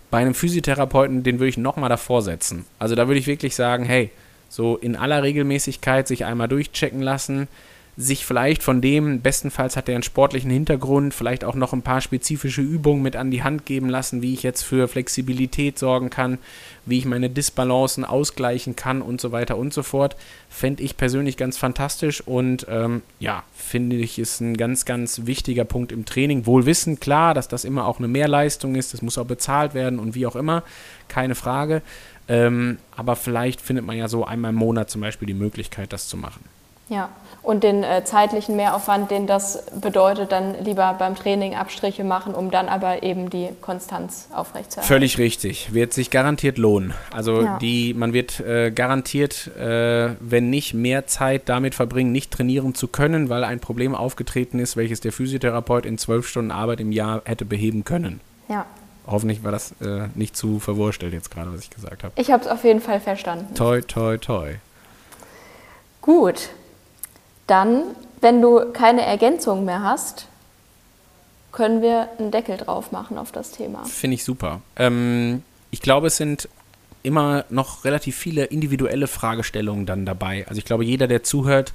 Bei einem Physiotherapeuten, den würde ich nochmal davor setzen. Also da würde ich wirklich sagen, hey, so in aller Regelmäßigkeit sich einmal durchchecken lassen, sich vielleicht von dem, bestenfalls hat er einen sportlichen Hintergrund, vielleicht auch noch ein paar spezifische Übungen mit an die Hand geben lassen, wie ich jetzt für Flexibilität sorgen kann, wie ich meine Disbalancen ausgleichen kann und so weiter und so fort. Fände ich persönlich ganz fantastisch und ähm, ja, finde ich, ist ein ganz, ganz wichtiger Punkt im Training. Wohl wissen, klar, dass das immer auch eine Mehrleistung ist, das muss auch bezahlt werden und wie auch immer, keine Frage. Ähm, aber vielleicht findet man ja so einmal im Monat zum Beispiel die Möglichkeit, das zu machen. Ja, und den äh, zeitlichen Mehraufwand, den das bedeutet, dann lieber beim Training Abstriche machen, um dann aber eben die Konstanz aufrechtzuerhalten. Völlig richtig. Wird sich garantiert lohnen. Also ja. die, man wird äh, garantiert, äh, wenn nicht mehr Zeit damit verbringen, nicht trainieren zu können, weil ein Problem aufgetreten ist, welches der Physiotherapeut in zwölf Stunden Arbeit im Jahr hätte beheben können. Ja. Hoffentlich war das äh, nicht zu verwurstelt jetzt gerade, was ich gesagt habe. Ich habe es auf jeden Fall verstanden. Toi, toi, toi. Gut, dann, wenn du keine Ergänzung mehr hast, können wir einen Deckel drauf machen auf das Thema. Finde ich super. Ähm, ich glaube, es sind immer noch relativ viele individuelle Fragestellungen dann dabei. Also ich glaube, jeder, der zuhört,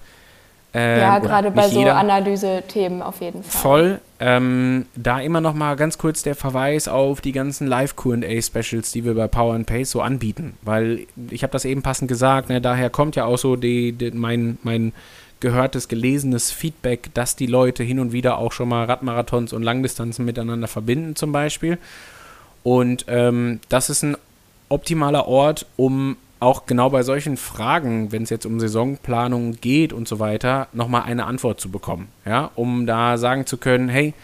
äh, ja, gerade bei so Analyse-Themen auf jeden Fall. Voll. Ähm, da immer noch mal ganz kurz der Verweis auf die ganzen Live-Q&A-Specials, die wir bei Power and Pace so anbieten. Weil ich habe das eben passend gesagt, ne, daher kommt ja auch so die, die, mein, mein gehörtes, gelesenes Feedback, dass die Leute hin und wieder auch schon mal Radmarathons und Langdistanzen miteinander verbinden zum Beispiel. Und ähm, das ist ein optimaler Ort, um auch genau bei solchen Fragen, wenn es jetzt um Saisonplanung geht und so weiter, nochmal eine Antwort zu bekommen. Ja, um da sagen zu können, hey,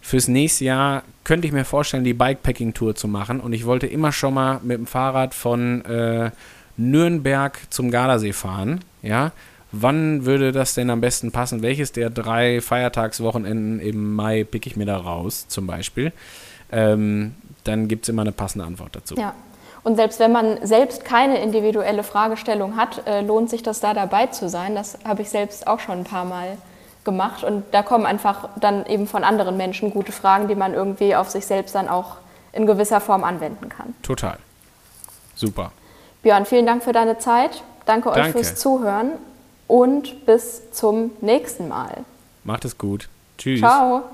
fürs nächste Jahr könnte ich mir vorstellen, die Bikepacking-Tour zu machen. Und ich wollte immer schon mal mit dem Fahrrad von äh, Nürnberg zum Gardasee fahren. Ja, wann würde das denn am besten passen? Welches der drei Feiertagswochenenden im Mai picke ich mir da raus, zum Beispiel? Ähm, dann gibt es immer eine passende Antwort dazu. Ja. Und selbst wenn man selbst keine individuelle Fragestellung hat, äh, lohnt sich das da dabei zu sein. Das habe ich selbst auch schon ein paar Mal gemacht. Und da kommen einfach dann eben von anderen Menschen gute Fragen, die man irgendwie auf sich selbst dann auch in gewisser Form anwenden kann. Total. Super. Björn, vielen Dank für deine Zeit. Danke euch Danke. fürs Zuhören und bis zum nächsten Mal. Macht es gut. Tschüss. Ciao.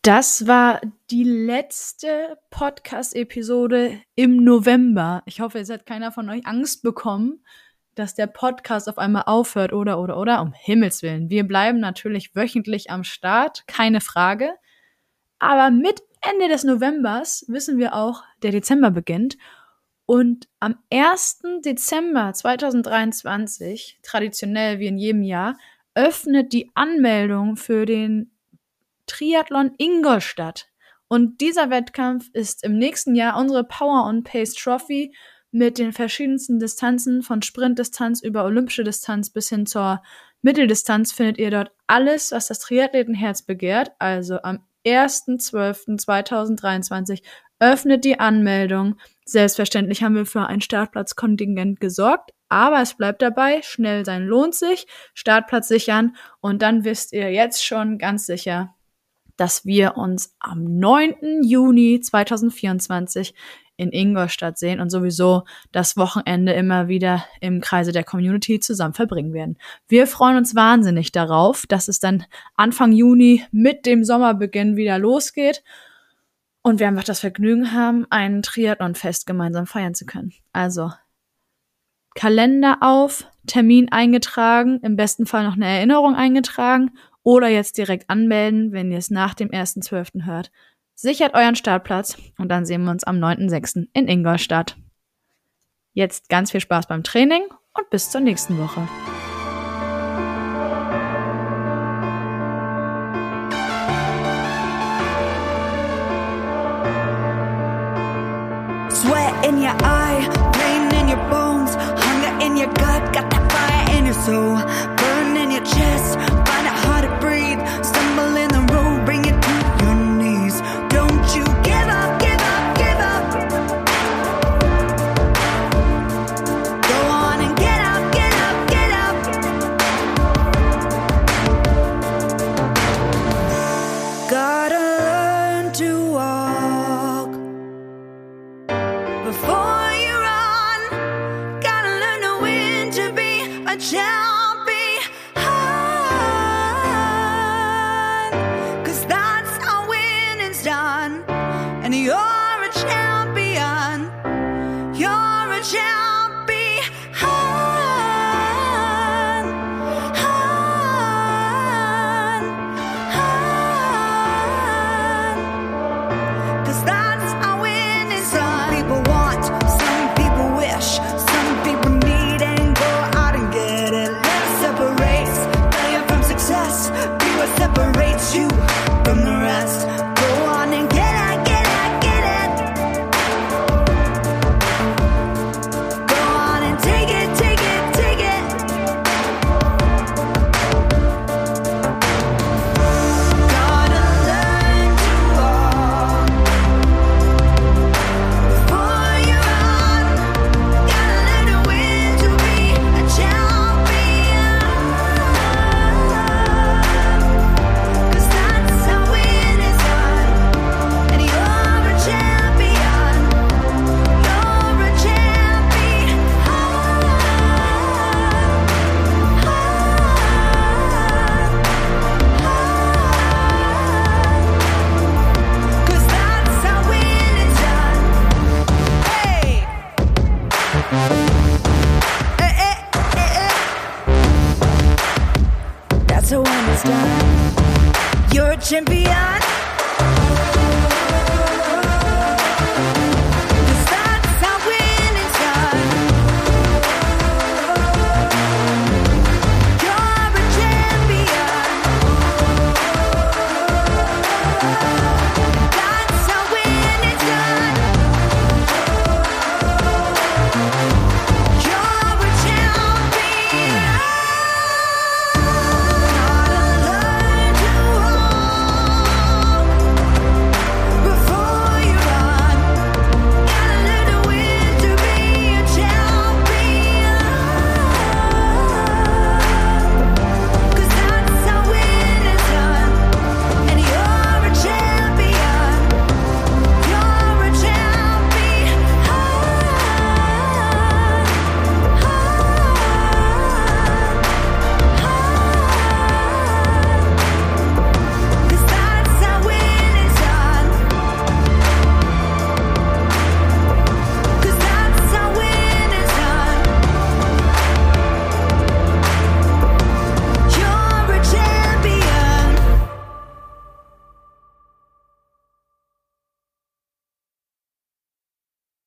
Das war die letzte Podcast-Episode im November. Ich hoffe, es hat keiner von euch Angst bekommen, dass der Podcast auf einmal aufhört oder, oder, oder. Um Himmels Willen. Wir bleiben natürlich wöchentlich am Start, keine Frage. Aber mit Ende des Novembers wissen wir auch, der Dezember beginnt. Und am 1. Dezember 2023, traditionell wie in jedem Jahr, öffnet die Anmeldung für den Triathlon Ingolstadt. Und dieser Wettkampf ist im nächsten Jahr unsere Power on Pace Trophy mit den verschiedensten Distanzen von Sprintdistanz über olympische Distanz bis hin zur Mitteldistanz findet ihr dort alles, was das Triathletenherz begehrt. Also am 1.12.2023 öffnet die Anmeldung. Selbstverständlich haben wir für ein Startplatzkontingent gesorgt, aber es bleibt dabei, schnell sein lohnt sich, Startplatz sichern und dann wisst ihr jetzt schon ganz sicher, dass wir uns am 9. Juni 2024 in Ingolstadt sehen und sowieso das Wochenende immer wieder im Kreise der Community zusammen verbringen werden. Wir freuen uns wahnsinnig darauf, dass es dann Anfang Juni mit dem Sommerbeginn wieder losgeht und wir einfach das Vergnügen haben, ein Triathlon-Fest gemeinsam feiern zu können. Also Kalender auf, Termin eingetragen, im besten Fall noch eine Erinnerung eingetragen oder jetzt direkt anmelden, wenn ihr es nach dem 1.12. hört. Sichert euren Startplatz und dann sehen wir uns am 9.6. in Ingolstadt. Jetzt ganz viel Spaß beim Training und bis zur nächsten Woche. Your gut, got that fire in your soul, burn